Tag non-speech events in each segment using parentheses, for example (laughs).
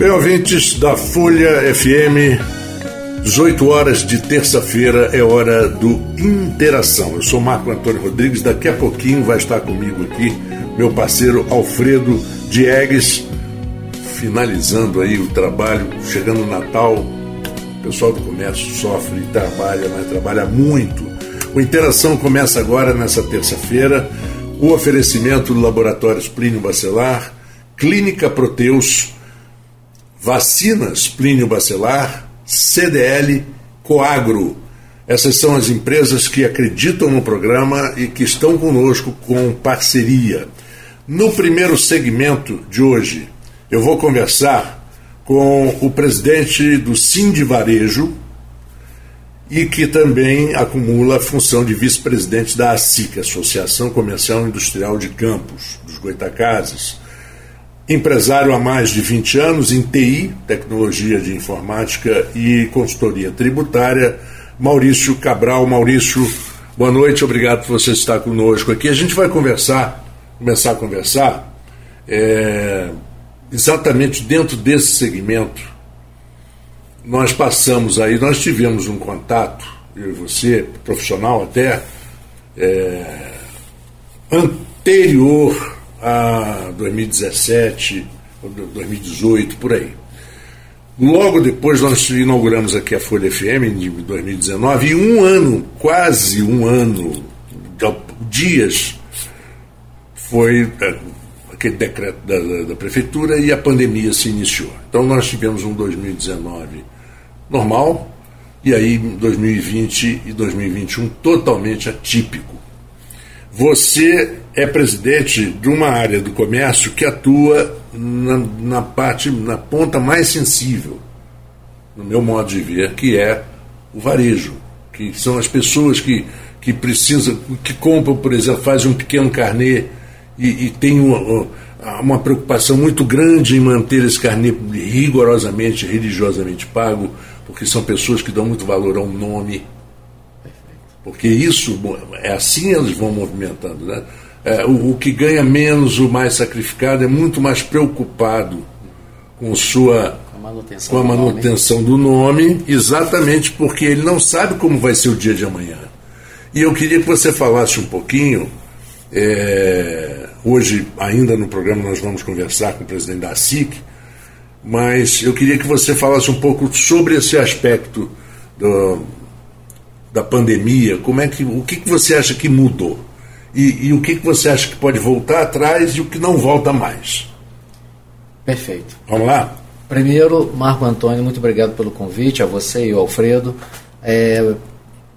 Bem, ouvintes da Folha FM, 18 horas de terça-feira é hora do Interação. Eu sou Marco Antônio Rodrigues, daqui a pouquinho vai estar comigo aqui meu parceiro Alfredo Diegues, finalizando aí o trabalho, chegando o Natal, o pessoal do comércio sofre e trabalha, mas trabalha muito. O Interação começa agora nessa terça-feira, o oferecimento do Laboratórios Plínio Bacelar, Clínica Proteus, Vacinas Plínio Bacelar, CDL, Coagro. Essas são as empresas que acreditam no programa e que estão conosco com parceria. No primeiro segmento de hoje, eu vou conversar com o presidente do Sind Varejo e que também acumula a função de vice-presidente da ASIC, Associação Comercial Industrial de Campos, dos Goitacazes. Empresário há mais de 20 anos em TI, tecnologia de informática e consultoria tributária, Maurício Cabral. Maurício, boa noite, obrigado por você estar conosco aqui. A gente vai conversar, começar a conversar, é, exatamente dentro desse segmento. Nós passamos aí, nós tivemos um contato, eu e você, profissional até, é, anterior a 2017, 2018, por aí. Logo depois nós inauguramos aqui a Folha FM em 2019 e um ano, quase um ano, dias, foi é, aquele decreto da, da, da, prefeitura e a pandemia se iniciou. Então nós tivemos um 2019 normal e aí 2020 e 2021 totalmente atípico. Você é presidente de uma área do comércio que atua na, na, parte, na ponta mais sensível, no meu modo de ver, que é o varejo, que são as pessoas que, que precisam, que compram, por exemplo, fazem um pequeno carnê e, e tem uma, uma preocupação muito grande em manter esse carnê rigorosamente, religiosamente pago, porque são pessoas que dão muito valor a um nome. Porque isso, é assim eles vão movimentando, né? é, o, o, que ganha menos, o mais sacrificado, é muito mais preocupado com sua a manutenção, com a manutenção do, nome. do nome, exatamente porque ele não sabe como vai ser o dia de amanhã. E eu queria que você falasse um pouquinho. É, hoje, ainda no programa, nós vamos conversar com o presidente da SIC, mas eu queria que você falasse um pouco sobre esse aspecto do, da pandemia. Como é que, o que, que você acha que mudou? e, e o que, que você acha que pode voltar atrás e o que não volta mais. Perfeito. Vamos lá? Primeiro, Marco Antônio, muito obrigado pelo convite, a você e ao Alfredo. É,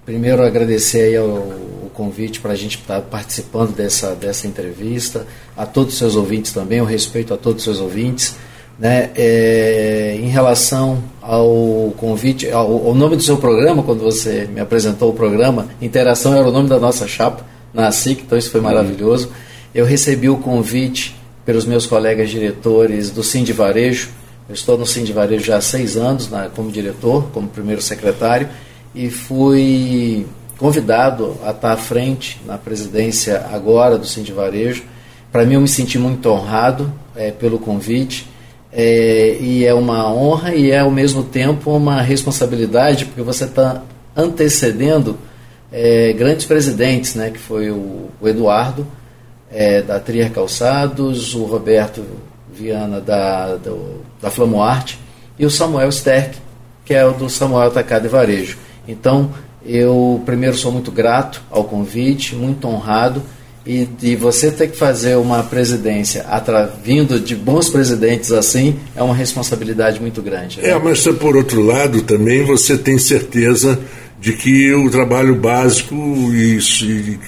primeiro, agradecer ao, o convite para a gente estar participando dessa, dessa entrevista, a todos os seus ouvintes também, o respeito a todos os seus ouvintes. Né, é, em relação ao convite, ao, ao, nome do seu programa, quando você me apresentou o programa, Interação era o nome da nossa chapa, na SIC, então isso foi uhum. maravilhoso. Eu recebi o convite pelos meus colegas diretores do Sim de Varejo. Eu estou no Sim de Varejo já há seis anos na, como diretor, como primeiro secretário, e fui convidado a estar à frente na presidência agora do Sim de Varejo. Para mim, eu me senti muito honrado é, pelo convite. É, e é uma honra e é ao mesmo tempo uma responsabilidade, porque você está antecedendo é, grandes presidentes, né, que foi o, o Eduardo, é, da Trier Calçados, o Roberto Viana, da, do, da Flamoarte, e o Samuel Sterck, que é o do Samuel Atacado e Varejo. Então, eu primeiro sou muito grato ao convite, muito honrado, e de você ter que fazer uma presidência vindo de bons presidentes assim é uma responsabilidade muito grande. Né? É, mas por outro lado também você tem certeza de que o trabalho básico e, e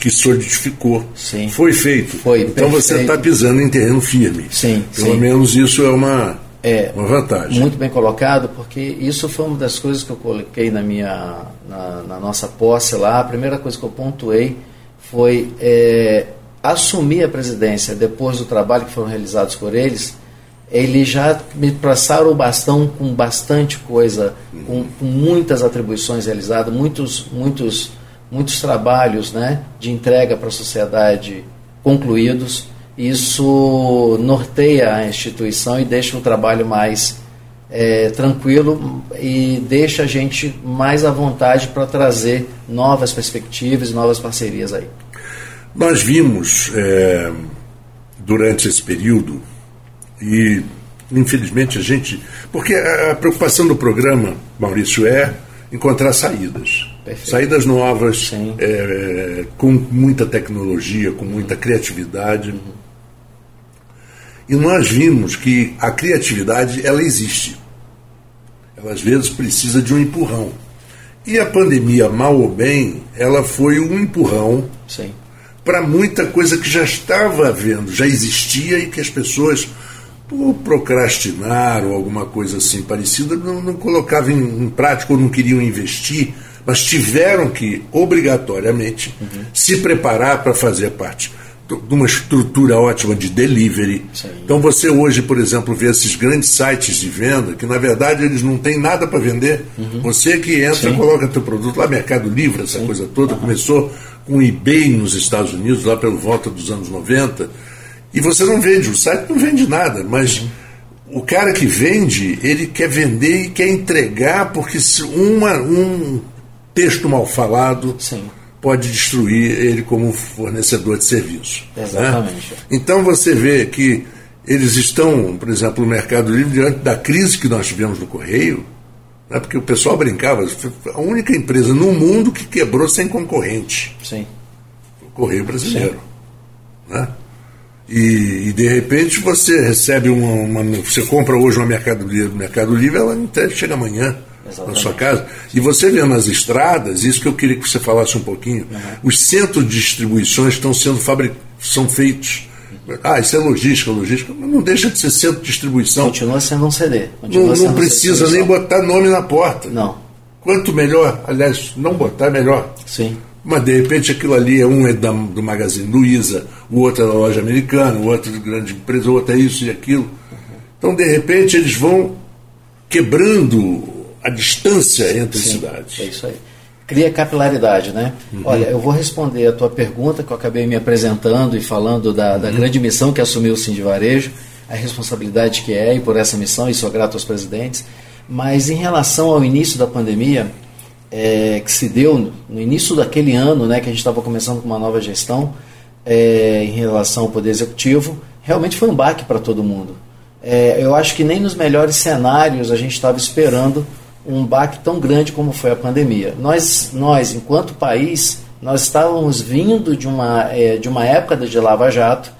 que solidificou sim. foi feito. Foi, então perfeito. você está pisando em terreno firme. Sim, Pelo sim. menos isso é uma, é, uma vantagem. Muito bem colocado, porque isso foi uma das coisas que eu coloquei na minha na, na nossa posse lá. A primeira coisa que eu pontuei foi é, assumir a presidência depois do trabalho que foram realizados por eles eles já me passaram o bastão com bastante coisa, com, com, muitas atribuições realizadas, muitos, muitos, muitos trabalhos né, de entrega para a sociedade concluídos. isso norteia a instituição e deixa o trabalho mais é, tranquilo e deixa a gente mais à vontade para trazer novas perspectivas, novas parcerias aí. Nós vimos é, durante esse período e infelizmente a gente. Porque a preocupação do programa, Maurício, é encontrar saídas. Perfeito. Saídas novas, é, com muita tecnologia, com muita criatividade. Uhum. E nós vimos que a criatividade ela existe. Às vezes precisa de um empurrão. E a pandemia, mal ou bem, ela foi um empurrão para muita coisa que já estava havendo, já existia e que as pessoas, por procrastinar ou alguma coisa assim parecida, não, não colocavam em, em prática ou não queriam investir, mas tiveram que, obrigatoriamente, uhum. se preparar para fazer parte de uma estrutura ótima de delivery. Sim. Então você hoje, por exemplo, vê esses grandes sites de venda que na verdade eles não têm nada para vender. Uhum. Você que entra, Sim. coloca teu produto lá, Mercado Livre, essa Sim. coisa toda, uhum. começou com o eBay nos Estados Unidos, lá pelo volta dos anos 90, e você não vende, o site não vende nada, mas uhum. o cara que vende, ele quer vender e quer entregar, porque se uma, um texto mal falado. Sim pode destruir ele como fornecedor de serviço. Né? Exatamente. Né? Então você vê que eles estão, por exemplo, no Mercado Livre, diante da crise que nós tivemos no Correio, né? porque o pessoal brincava, a única empresa no mundo que quebrou sem concorrente. Sim. O Correio Brasileiro. Né? E, e, de repente você recebe uma, uma, Você compra hoje uma Mercado Livre, Mercado Livre, ela chega amanhã. Exatamente. na sua casa. E você vê nas estradas, isso que eu queria que você falasse um pouquinho, uhum. os centros de distribuições estão sendo fabricados, são feitos. Ah, isso é logística, logística. Não deixa de ser centro de distribuição. Continua sendo um CD. Não, não precisa nem botar nome na porta. Não. Quanto melhor, aliás, não botar melhor. Sim. Mas de repente aquilo ali é um é da, do Magazine Luiza, o outro é da loja americana, o outro é de grande empresa, o outro é isso e aquilo. Uhum. Então, de repente, eles vão quebrando a distância entre Sim, cidades. É isso aí. Cria capilaridade, né? Uhum. Olha, eu vou responder a tua pergunta, que eu acabei me apresentando e falando da, da uhum. grande missão que assumiu o Sim de Varejo, a responsabilidade que é e por essa missão, e sou grato aos presidentes. Mas em relação ao início da pandemia, é, que se deu no início daquele ano, né, que a gente estava começando com uma nova gestão, é, em relação ao Poder Executivo, realmente foi um baque para todo mundo. É, eu acho que nem nos melhores cenários a gente estava esperando um baque tão grande como foi a pandemia. Nós, nós enquanto país, nós estávamos vindo de uma, é, de uma época de Lava Jato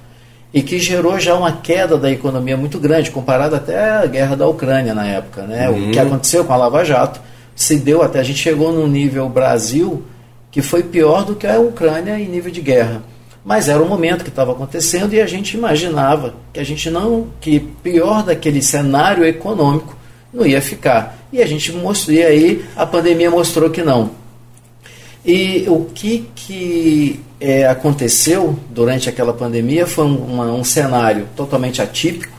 e que gerou já uma queda da economia muito grande, comparado até à guerra da Ucrânia na época. Né? Uhum. O que aconteceu com a Lava Jato se deu até, a gente chegou num nível Brasil que foi pior do que a Ucrânia em nível de guerra. Mas era o momento que estava acontecendo e a gente imaginava que a gente não, que pior daquele cenário econômico não ia ficar. E a gente mostrou, e aí a pandemia mostrou que não. E o que, que é, aconteceu durante aquela pandemia foi um, uma, um cenário totalmente atípico,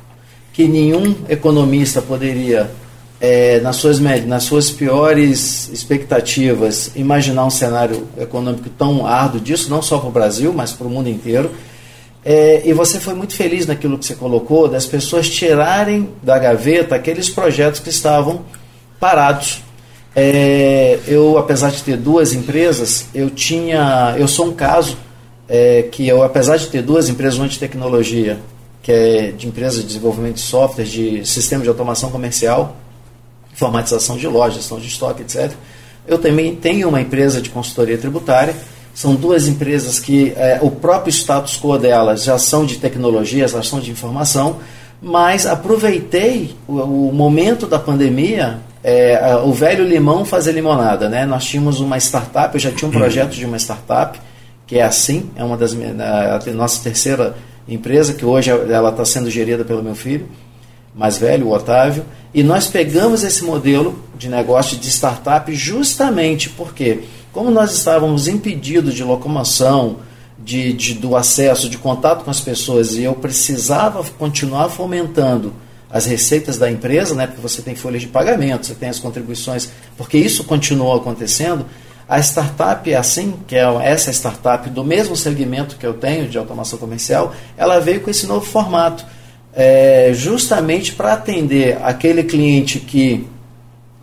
que nenhum economista poderia, é, nas, suas, nas suas piores expectativas, imaginar um cenário econômico tão árduo disso, não só para o Brasil, mas para o mundo inteiro. É, e você foi muito feliz naquilo que você colocou, das pessoas tirarem da gaveta aqueles projetos que estavam parados. É, eu, apesar de ter duas empresas, eu tinha, eu sou um caso é, que eu, apesar de ter duas empresas, uma de tecnologia, que é de empresa de desenvolvimento de software, de sistema de automação comercial, informatização de lojas, gestão de estoque, etc. Eu também tenho uma empresa de consultoria tributária são duas empresas que é, o próprio status quo delas já são de tecnologia, já são de informação, mas aproveitei o, o momento da pandemia, é, o velho limão fazer limonada. Né? Nós tínhamos uma startup, eu já tinha um uhum. projeto de uma startup, que é assim, é uma das a nossa terceira empresa, que hoje ela está sendo gerida pelo meu filho mais velho, o Otávio, e nós pegamos esse modelo de negócio de startup justamente porque como nós estávamos impedidos de locomoção, de, de, do acesso, de contato com as pessoas, e eu precisava continuar fomentando as receitas da empresa, né, porque você tem folhas de pagamento, você tem as contribuições, porque isso continuou acontecendo, A startup é assim, que é essa startup do mesmo segmento que eu tenho de automação comercial, ela veio com esse novo formato, é, justamente para atender aquele cliente que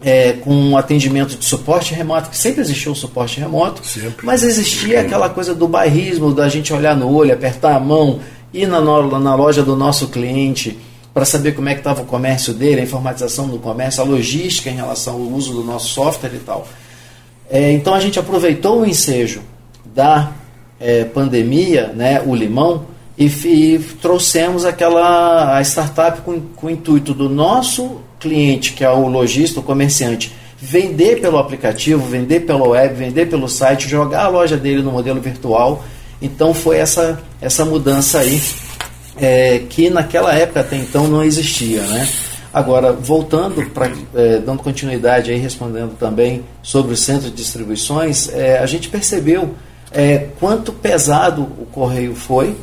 é, com um atendimento de suporte remoto, que sempre existiu o suporte remoto, sempre. mas existia aquela coisa do bairrismo, da gente olhar no olho, apertar a mão, ir na, na loja do nosso cliente para saber como é que estava o comércio dele, a informatização do comércio, a logística em relação ao uso do nosso software e tal. É, então a gente aproveitou o ensejo da é, pandemia, né, o limão, e, e, trouxemos aquela a startup com, com o intuito do nosso cliente, que é o lojista, o comerciante, vender pelo aplicativo, vender pelo web, vender pelo site, jogar a loja dele no modelo virtual. Então foi essa, essa mudança aí é, que naquela época até então não existia, né? Agora, voltando, para é, dando continuidade aí, respondendo também sobre o centro de distribuições, é, a gente percebeu é, quanto pesado o correio foi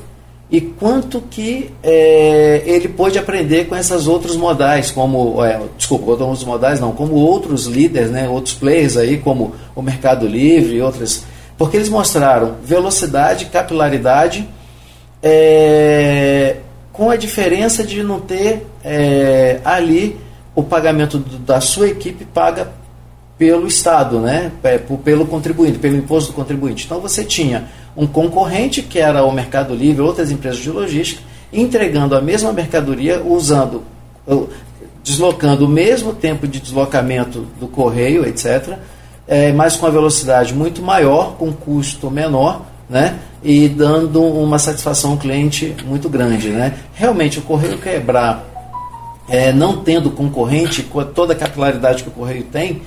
e quanto que é, ele pôde aprender com essas outros modais, como, é, desculpa, outros modais não, como outros líderes, né, outros players aí, como o Mercado Livre e outras, porque eles mostraram velocidade, capilaridade, é, com a diferença de não ter é, ali o pagamento da sua equipe paga pelo Estado, né? É, pelo contribuinte, pelo imposto do contribuinte. Então você tinha um concorrente, que era o Mercado Livre, outras empresas de logística, entregando a mesma mercadoria, usando, deslocando o mesmo tempo de deslocamento do correio, etc., é, mas com a velocidade muito maior, com custo menor, né? E dando uma satisfação ao cliente muito grande. Né? Realmente, o correio quebrar, é, não tendo concorrente, com toda a capilaridade que o correio tem,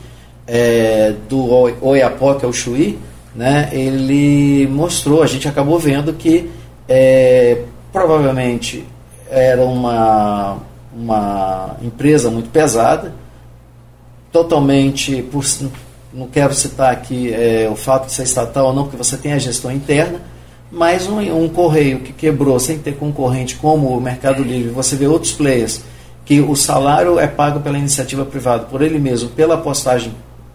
é, do Oiapoque ao Chuí, né, ele mostrou, a gente acabou vendo que é, provavelmente era uma, uma empresa muito pesada, totalmente, por, não quero citar aqui é, o fato de ser estatal ou não, porque você tem a gestão interna, mas um, um, correio que quebrou sem ter concorrente como o Mercado Livre, você vê outros players que o salário é pago pela iniciativa privada, por ele mesmo, pela postagem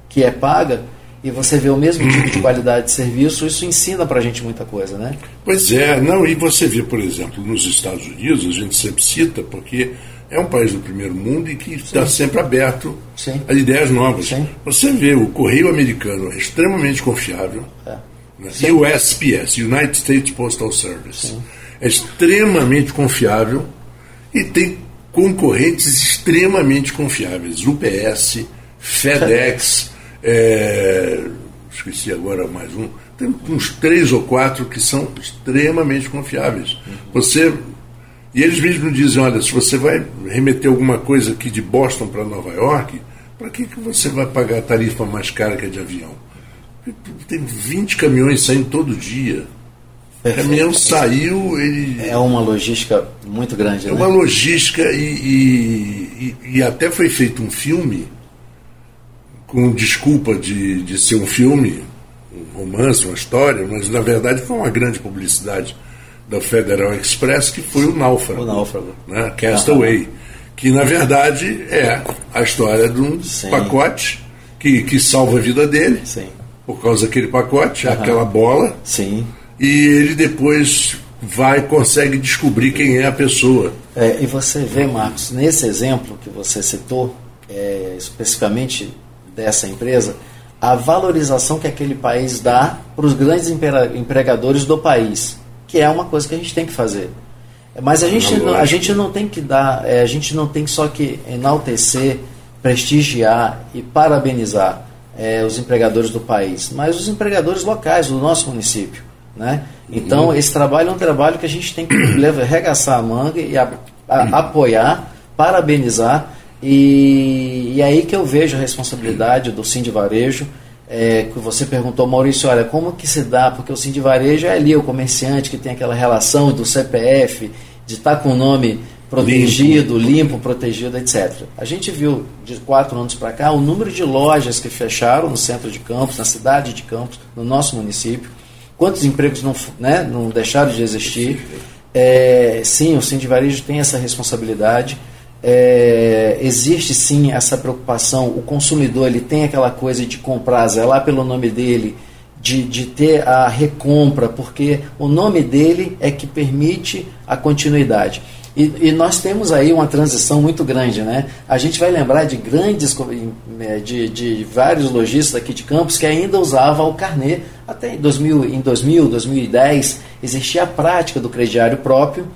que é paga, e você vê o mesmo (clears throat) tipo de qualidade de serviço, isso ensina para a gente muita coisa, né? Pois é, não, e você vê, por exemplo, nos Estados Unidos, a gente sempre cita, porque é um país do primeiro mundo e que está sempre aberto Sim. a ideias novas. Sim. Você vê, o correio americano é extremamente confiável. É. O USPS, United States Postal Service, Sim. é extremamente confiável e tem concorrentes extremamente confiáveis. UPS, FedEx, é, (laughs) esqueci agora mais um. Tem uns três ou quatro que são extremamente confiáveis. Uhum. Você e eles mesmos dizem, olha, se você vai remeter alguma coisa aqui de Boston para Nova York, para que, que você vai pagar a tarifa mais cara que a de avião? Tem 20 caminhões saindo todo dia. O caminhão saiu, ele. É uma logística muito grande, É né? uma logística e, e, e, e, até foi feito um filme com desculpa de, de ser um filme, um romance, uma história, mas na verdade foi uma grande publicidade da Federal Express, que foi o Náufrago. O Náufrago. Né? Castaway. Uhum. Que na verdade é a história de um Sim. pacote que, que salva a vida dele. Sim. Por causa daquele pacote, uhum. aquela bola. Sim. E ele depois vai consegue descobrir quem é a pessoa. É, e você vê, Marcos, nesse exemplo que você citou, é, especificamente dessa empresa, a valorização que aquele país dá para os grandes empregadores do país, que é uma coisa que a gente tem que fazer. Mas a gente, não, a gente não tem que dar, é, a gente não tem só que enaltecer, prestigiar e parabenizar é, os empregadores do país, mas os empregadores locais do nosso município. Né? Então, uhum. esse trabalho é um trabalho que a gente tem que (clears throat) levar, arregaçar a manga e a, a, uhum. apoiar, parabenizar e, e aí que eu vejo a responsabilidade do Sim de Varejo, é, que você perguntou, Maurício, olha, como que se dá? Porque o Sim de Varejo é ali o comerciante que tem aquela relação do CPF, de estar tá com o nome protegido, limpo. limpo, protegido, etc. A gente viu de quatro anos para cá o número de lojas que fecharam no centro de Campos, na cidade de Campos, no nosso município, quantos empregos não, né, não deixaram de existir. É, sim, o de Varejo tem essa responsabilidade é, existe sim essa preocupação, o consumidor ele tem aquela coisa de comprar, zelar pelo nome dele, de, de ter a recompra, porque o nome dele é que permite a continuidade. E, e, nós temos aí uma transição muito grande, né? A gente vai lembrar de grandes, né, de, de vários lojistas aqui de Campos que ainda usavam o carnê. Até em 2000, em 2000, 2010, existia a prática do crediário próprio,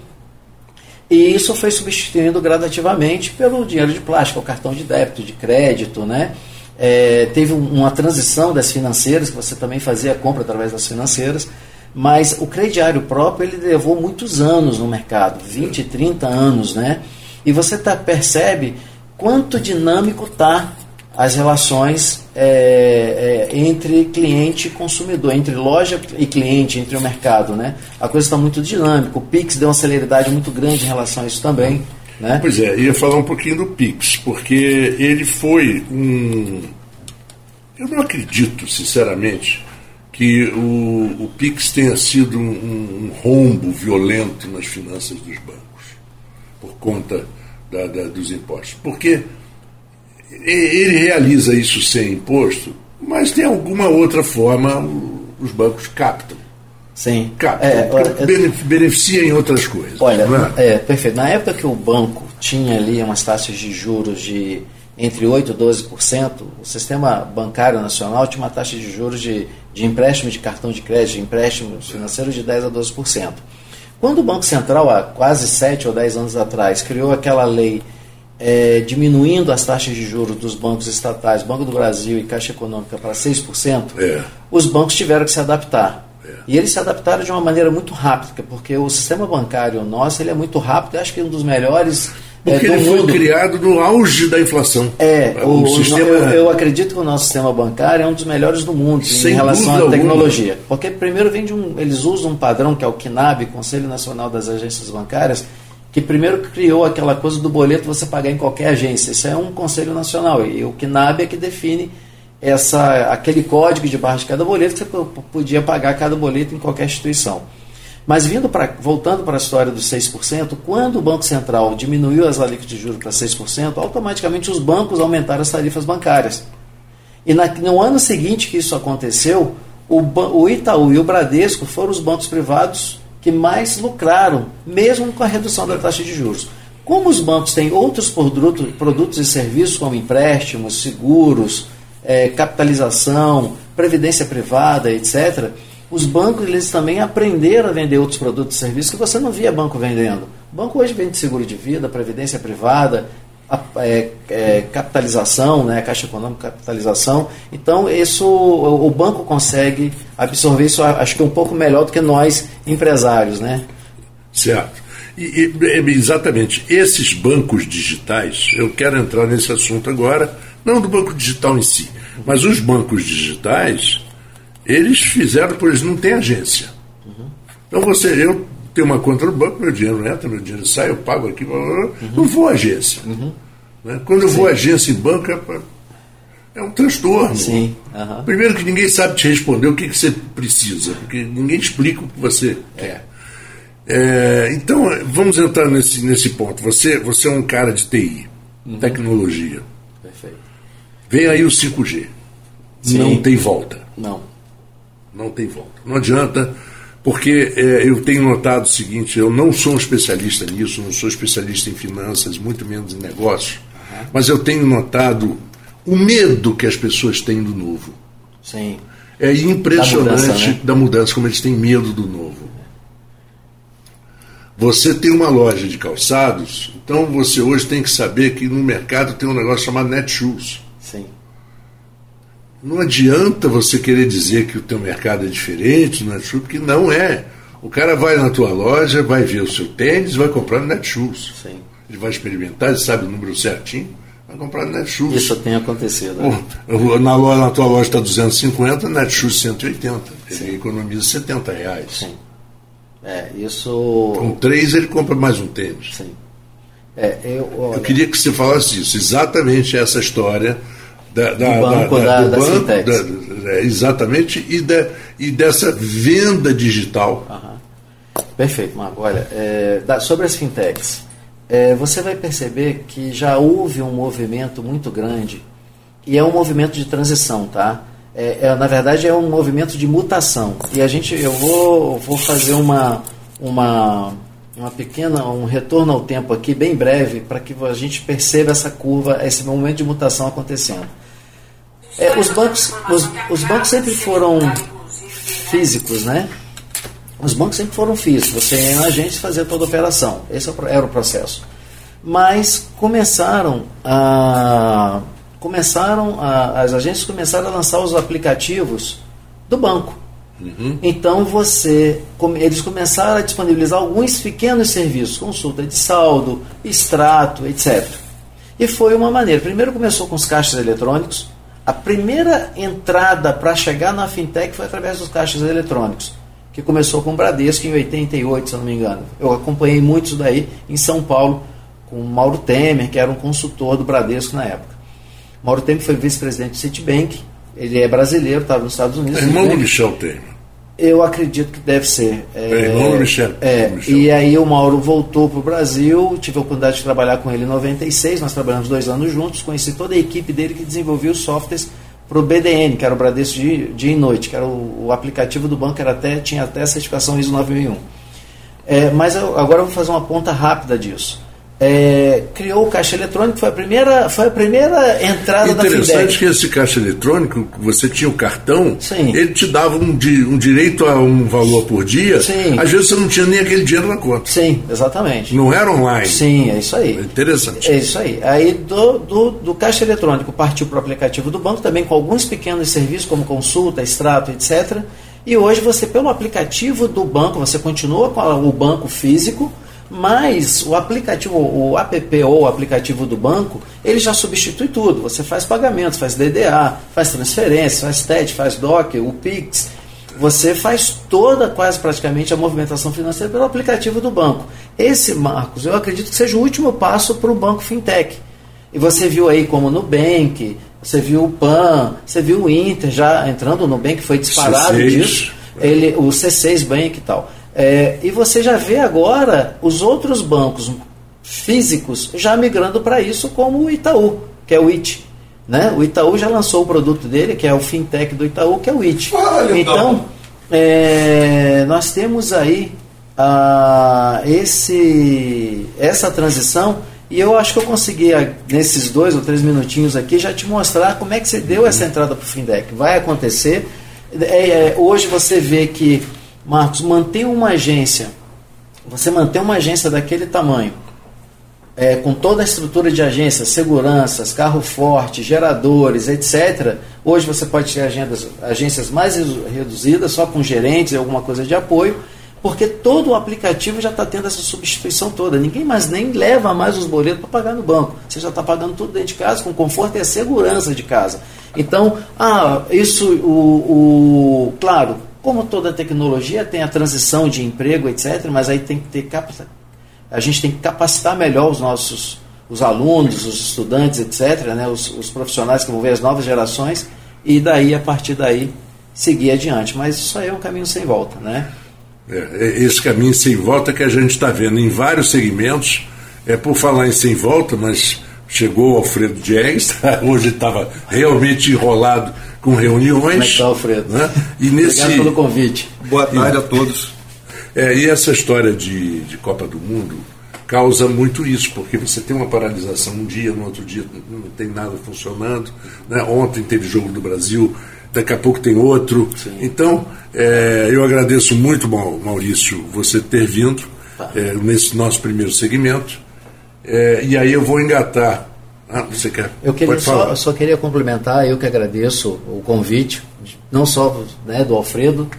e isso foi substituindo gradativamente pelo dinheiro de plástico, o cartão de débito, de crédito, né? É, teve uma transição das financeiras, que você também fazia a compra através das financeiras, mas o crediário próprio ele levou muitos anos no mercado, 20, 30 anos, né? E você tá, percebe quanto dinâmico está as relações é, é, entre cliente e consumidor, entre loja e cliente, entre o mercado. Né? A coisa está muito dinâmica. O Pix deu uma celeridade muito grande em relação a isso também. Né? Pois é, ia falar um pouquinho do Pix, porque ele foi um. Eu não acredito, sinceramente, que o, o Pix tenha sido um, um, rombo violento nas finanças dos bancos, por conta da, da, dos impostos. Porque ele realiza isso sem imposto, mas tem alguma outra forma os bancos captam. Sim. Captam. É, beneficia em outras coisas. Olha, é? é? perfeito. Na época que o banco tinha ali umas taxas de juros de entre 8% e 12%, o sistema bancário nacional tinha uma taxa de juros de, de empréstimo de cartão de crédito, de empréstimos financeiros de 10% a 12%. Quando o Banco Central, há quase 7 ou 10 anos atrás, criou aquela lei é, diminuindo as taxas de juros dos bancos estatais, Banco do Brasil e Caixa Econômica para 6%, é. os bancos tiveram que se adaptar. É. E eles se adaptaram de uma maneira muito rápida, porque o sistema bancário nosso ele é muito rápido, eu acho que é um dos melhores porque é, ele foi criado no auge da inflação. É, o, o sistema... eu, eu, acredito que o nosso sistema bancário é um dos melhores do mundo Sem em relação à tecnologia. Alguma. Porque primeiro vem de um. Eles usam um padrão que é o KNAB, Conselho Nacional das Agências Bancárias, que primeiro criou aquela coisa do boleto você pagar em qualquer agência. Isso é um conselho nacional e o CNAB é que define essa, aquele código de barra de cada boleto que você podia pagar cada boleto em qualquer instituição. Mas vindo pra, voltando para a história dos 6%, quando o Banco Central diminuiu as alíquotas de juros para 6%, automaticamente os bancos aumentaram as tarifas bancárias. E na, no ano seguinte que isso aconteceu, o, o Itaú e o Bradesco foram os bancos privados que mais lucraram, mesmo com a redução da taxa de juros. Como os bancos têm outros produtos, produtos e serviços, como empréstimos, seguros, é, capitalização, previdência privada, etc., os bancos eles também aprenderam a vender outros produtos e serviços que você não via banco vendendo. O banco hoje vende seguro de vida, previdência privada, é, é, capitalização, né, caixa econômica, capitalização. Então, isso o, o, banco consegue absorver isso, acho que um pouco melhor do que nós empresários, né? Certo. E, e, exatamente, esses bancos digitais, eu quero entrar nesse assunto agora, não do banco digital em si, mas os bancos digitais, eles fizeram, por eles não têm agência. Uhum. Então você, eu tenho uma conta no banco, meu dinheiro entra, meu dinheiro sai, eu pago aqui, blá, blá, uhum. não vou à agência. Uhum. Né? Quando eu Sim. vou à agência em banco, é, é um transtorno. Sim. Primeiro que ninguém sabe te responder o que, que você precisa, porque ninguém explica o que você é. quer. É, então, vamos entrar nesse, nesse ponto. Você, você é um cara de TI, uhum. tecnologia. Perfeito. Vem aí o 5G. Sim. Não tem volta. Não. Não tem volta. Não adianta porque é, eu tenho notado o seguinte: eu não sou um especialista nisso, não sou especialista em finanças, muito menos em negócios, uhum. mas eu tenho notado o medo que as pessoas têm do novo. Sim. É impressionante da mudança, né? da mudança como eles têm medo do novo. Você tem uma loja de calçados, então você hoje tem que saber que no mercado tem um negócio chamado Netshoes. Sim. Não adianta você querer dizer que o teu mercado é diferente no Netshoes, porque não é. O cara vai na tua loja, vai ver o seu tênis, vai comprar no Netshoes. Sim. Ele vai experimentar, ele sabe o número certinho, vai comprar no Netshoes. Isso tem acontecido. Né? Na, loja, na tua loja está 250, no Netshoes 180. Ele economiza 70 reais. Sim. É, isso... Com três ele compra mais um tênis. Sim. É, eu, olha... eu queria que você falasse isso, exatamente essa história da, da, do banco, da, da, do banco da, é, exatamente, e, da, e dessa venda digital. Uhum. Perfeito, Marco. Olha, é, sobre as fintechs, é, você vai perceber que já houve um movimento muito grande e é um movimento de transição, tá? É, é, na verdade é um movimento de mutação e a gente eu vou, vou fazer uma uma uma pequena um retorno ao tempo aqui bem breve para que a gente perceba essa curva esse momento de mutação acontecendo é, os bancos os, os bancos sempre foram físicos né os bancos sempre foram físicos você ia na agência e fazia toda a operação esse é era o processo mas começaram a começaram a, as agências começaram a lançar os aplicativos do banco. Uhum. Então você, eles começaram a disponibilizar alguns pequenos serviços, consulta de saldo, extrato, etc. E foi uma maneira. Primeiro começou com os caixas eletrônicos. A primeira entrada para chegar na fintech foi através dos caixas eletrônicos, que começou com o Bradesco em 88, se não me engano. Eu acompanhei muitos daí em São Paulo com o Mauro Temer, que era um consultor do Bradesco na época. Mauro Temer foi vice-presidente do Citibank, ele é brasileiro, estava nos Estados Unidos. É irmão do Michel Temer. Eu acredito que deve ser. É, irmão Michel. É, Michel. E aí o Mauro voltou para o Brasil, tive a oportunidade de trabalhar com ele em 96, nós trabalhamos dois anos juntos, conheci toda a equipe dele que desenvolveu os softwares para o BDN, que era o Bradesco de dia e noite, que era o, o, aplicativo do banco, era até, tinha até a certificação ISO 9001. É, mas eu, agora eu vou fazer uma ponta rápida disso é, criou o caixa eletrônico, foi a primeira, foi a primeira entrada da Fidel. Interessante que esse caixa eletrônico, você tinha o cartão, Sim. ele te dava um, um, direito a um valor por dia, Sim. às vezes você não tinha nem aquele dinheiro na conta. Sim, exatamente. Não era online. Sim, é isso aí. É interessante. É isso aí. Aí do, do, do caixa eletrônico partiu para o aplicativo do banco, também com alguns pequenos serviços, como consulta, extrato, etc. E hoje você, pelo aplicativo do banco, você continua com o banco físico, mas o aplicativo, o app ou o aplicativo do banco, ele já substitui tudo. Você faz pagamentos, faz DDA, faz transferência, faz TED, faz DOC, o Pix. Você faz toda, quase praticamente, a movimentação financeira pelo aplicativo do banco. Esse, Marcos, eu acredito que seja o último passo para o banco fintech. E você viu aí como o Nubank, você viu o PAN, você viu o Inter já entrando, o Nubank foi disparado C6. disso, ele, o C6 Bank e tal. É, e você já vê agora os outros bancos físicos já migrando para isso, como o Itaú, que é o IT. Né? O Itaú já lançou o produto dele, que é o fintech do Itaú, que é o IT. Olha, então, é, nós temos aí ah, esse, essa transição e eu acho que eu consegui, nesses dois ou três minutinhos aqui, já te mostrar como é que você deu essa entrada para o fintech. Vai acontecer. É, é, hoje você vê que Marcos, manter uma agência, você manter uma agência daquele tamanho, é, com toda a estrutura de agência, seguranças, carro forte, geradores, etc. Hoje você pode ter agendas, agências mais reduzidas, só com gerentes e alguma coisa de apoio, porque todo o aplicativo já está tendo essa substituição toda. Ninguém mais nem leva mais os boletos para pagar no banco. Você já está pagando tudo dentro de casa, com conforto e a segurança de casa. Então, ah, isso, o, o claro, como toda tecnologia tem a transição de emprego, etc., mas aí tem que ter a gente tem que capacitar melhor os nossos os alunos, os estudantes, etc., né, os, os profissionais que vão ver as novas gerações, e daí, a partir daí, seguir adiante. Mas isso aí é um caminho sem volta, né? É, é esse caminho sem volta que a gente está vendo em vários segmentos, é por falar em sem volta, mas chegou o Alfredo Diegues, (laughs) hoje estava realmente enrolado com reuniões. Como é tá, Alfredo? Né? E nesse... Obrigado pelo convite. Boa tarde a todos. É, e essa história de, de Copa do Mundo causa muito isso, porque você tem uma paralisação um dia, no outro dia não tem nada funcionando. Né? Ontem teve jogo do Brasil, daqui a pouco tem outro. Sim. Então, é, eu agradeço muito, Maurício, você ter vindo tá. é, nesse nosso primeiro segmento. É, e aí eu vou engatar ah, você quer? Eu queria só, só, queria complementar, eu que agradeço o convite, não só né, do Alfredo,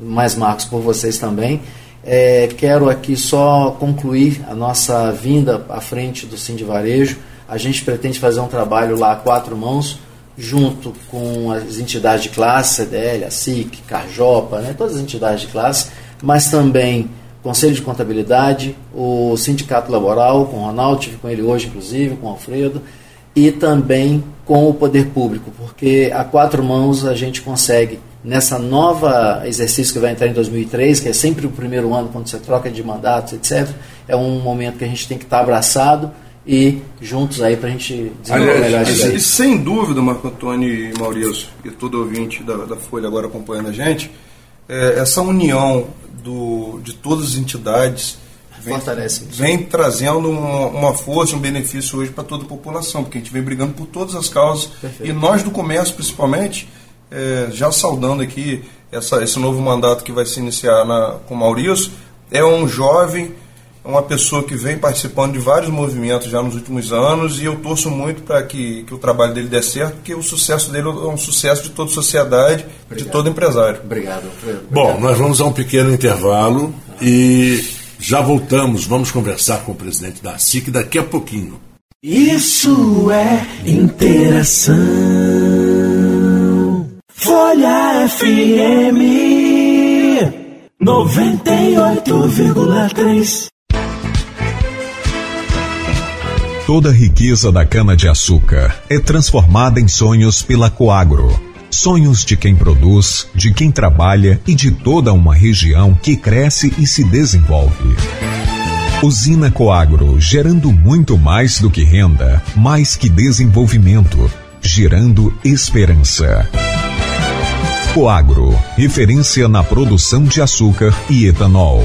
mas Marcos, por vocês também. É, quero aqui só concluir a nossa vinda à frente do Sim de Varejo. A gente pretende fazer um trabalho lá a quatro mãos, junto com as entidades de classe, CDL, a SIC, Carjopa, né, todas as entidades de classe, mas também Conselho de Contabilidade, o Sindicato Laboral, com o Ronaldo, tive com ele hoje, inclusive, com o Alfredo, e também com o poder público, porque a quatro mãos a gente consegue nessa nova exercício que vai entrar em 2003, que é sempre o primeiro ano quando você troca de mandatos, etc. É um momento que a gente tem que estar abraçado e juntos aí para a gente desenvolver melhor E sem dúvida, Marco Antônio e Maurício, e todo ouvinte da, da Folha agora acompanhando a gente, é, essa união do, de todas as entidades vem, vem trazendo uma, uma, força, um benefício hoje para toda a população, porque a gente vem brigando por todas as causas Perfeito. e nós do comércio principalmente, é, já saudando aqui essa, esse novo mandato que vai se iniciar na, com o Maurício, é um jovem, uma pessoa que vem participando de vários movimentos já nos últimos anos e eu torço muito para que, que o trabalho dele dê certo, porque o sucesso dele é um sucesso de toda a sociedade, Obrigado. de todo empresário. Obrigado. Obrigado. Bom, nós vamos a um pequeno intervalo e já voltamos, vamos conversar com o presidente da SIC daqui a pouquinho. Isso é interação. Folha FM 98,3. Toda a riqueza da cana-de-açúcar é transformada em sonhos pela Coagro sonhos de quem produz, de quem trabalha e de toda uma região que cresce e se desenvolve. Usina Coagro, gerando muito mais do que renda, mais que desenvolvimento, gerando esperança. Coagro, referência na produção de açúcar e etanol.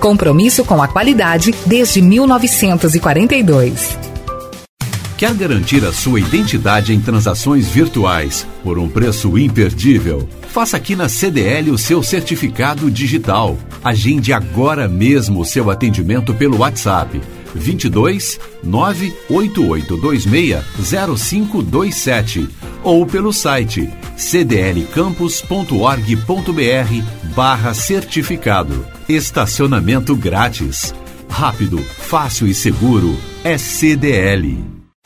Compromisso com a qualidade desde 1942. Quer garantir a sua identidade em transações virtuais por um preço imperdível? Faça aqui na CDL o seu certificado digital. Agende agora mesmo o seu atendimento pelo WhatsApp 22 98826 0527 ou pelo site cdlcampus.org.br barra certificado. Estacionamento grátis. Rápido, fácil e seguro. É CDL.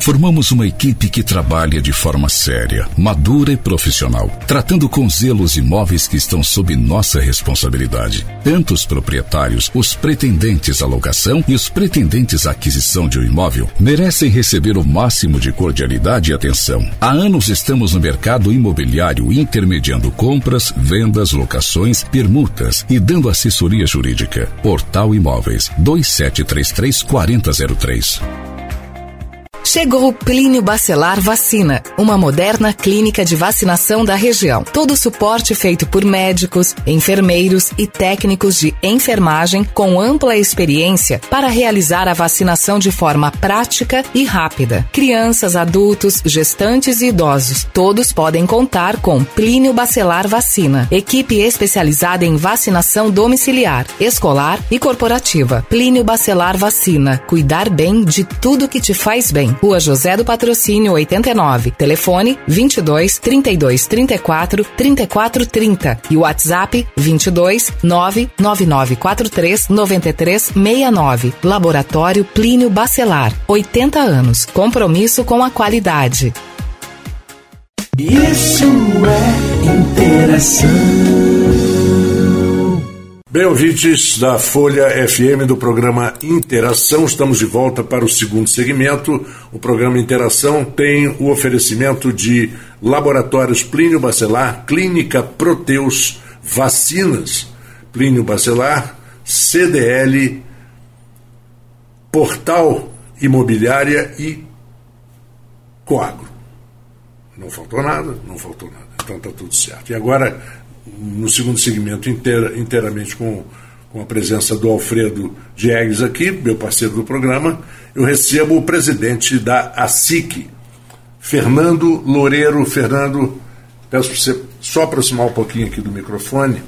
Formamos uma equipe que trabalha de forma séria, madura e profissional, tratando com zelo os imóveis que estão sob nossa responsabilidade. Tanto os proprietários, os pretendentes à locação e os pretendentes à aquisição de um imóvel merecem receber o máximo de cordialidade e atenção. Há anos estamos no mercado imobiliário intermediando compras, vendas, locações, permutas e dando assessoria jurídica. Portal Imóveis 2733 4003 Chegou o Plínio Bacelar Vacina, uma moderna clínica de vacinação da região. Todo o suporte feito por médicos, enfermeiros e técnicos de enfermagem com ampla experiência para realizar a vacinação de forma prática e rápida. Crianças, adultos, gestantes e idosos, todos podem contar com Plínio Bacelar Vacina, equipe especializada em vacinação domiciliar, escolar e corporativa. Plínio Bacelar Vacina, cuidar bem de tudo que te faz bem. Rua José do Patrocínio 89. Telefone 22 32 34 34 30 e WhatsApp 22 99943 93 69. Laboratório Plínio Bacelar. 80 anos. Compromisso com a qualidade. Isso é interação. Bem, ouvintes da Folha FM do programa Interação, estamos de volta para o segundo segmento. O programa Interação tem o oferecimento de Laboratórios Plínio Bacelar, Clínica Proteus, Vacinas, Plínio Bacelar, CDL, Portal Imobiliária e Coagro. Não faltou nada, não faltou nada. Então está tudo certo. E agora, no segundo segmento, inteira, inteiramente com, com a presença do Alfredo Diegues aqui, meu parceiro do programa, eu recebo o presidente da ASIC, Fernando Loureiro. Fernando, peço para você só aproximar um pouquinho aqui do microfone.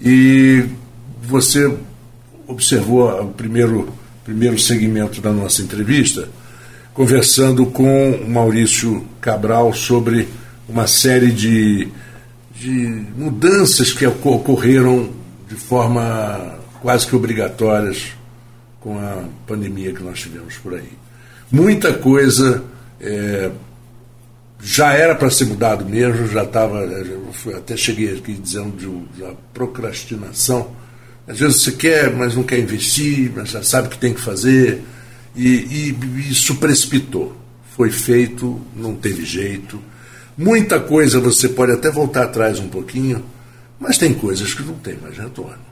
E você observou o primeiro, primeiro segmento da nossa entrevista conversando com o Maurício Cabral sobre uma série de, de mudanças que ocorreram de forma quase que obrigatórias com a pandemia que nós tivemos por aí. Muita coisa é, já era para ser mudado mesmo, já estava, até cheguei aqui dizendo de, de procrastinação. Às vezes você quer, mas não quer investir, mas já sabe que tem que fazer e, e isso precipitou. Foi feito, não teve jeito. Muita coisa você pode até voltar atrás um pouquinho, mas tem coisas que não tem mais retorno.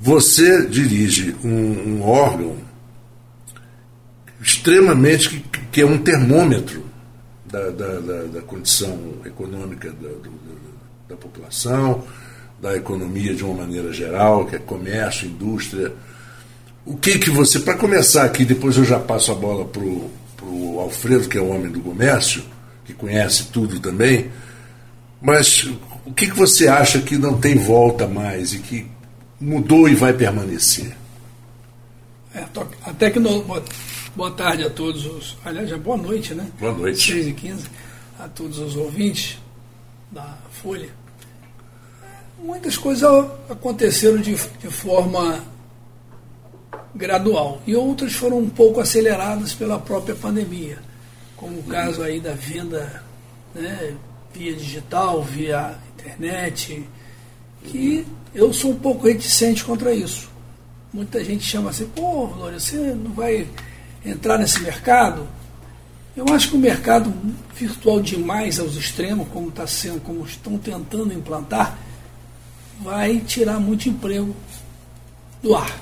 Você dirige um, um órgão extremamente que, que, é um termômetro da, da, da, da condição econômica da, da população, da economia de uma maneira geral, que é comércio, indústria o que que você, para começar aqui, depois eu já passo a bola para o Alfredo, que é o homem do comércio, que conhece tudo também, mas o que, que você acha que não tem volta mais e que mudou e vai permanecer? É, até que no, boa tarde a todos os. Aliás, já boa noite, né? Boa noite. 6 e 15 a todos os ouvintes da Folha. Muitas coisas aconteceram de, de forma gradual e outras foram um pouco aceleradas pela própria pandemia, como o caso aí da venda né, via digital, via internet, que eu sou um pouco reticente contra isso. Muita gente chama assim, pô, Glória, você não vai entrar nesse mercado? Eu acho que o mercado virtual demais aos extremos, como está sendo, como estão tentando implantar, vai tirar muito emprego do ar.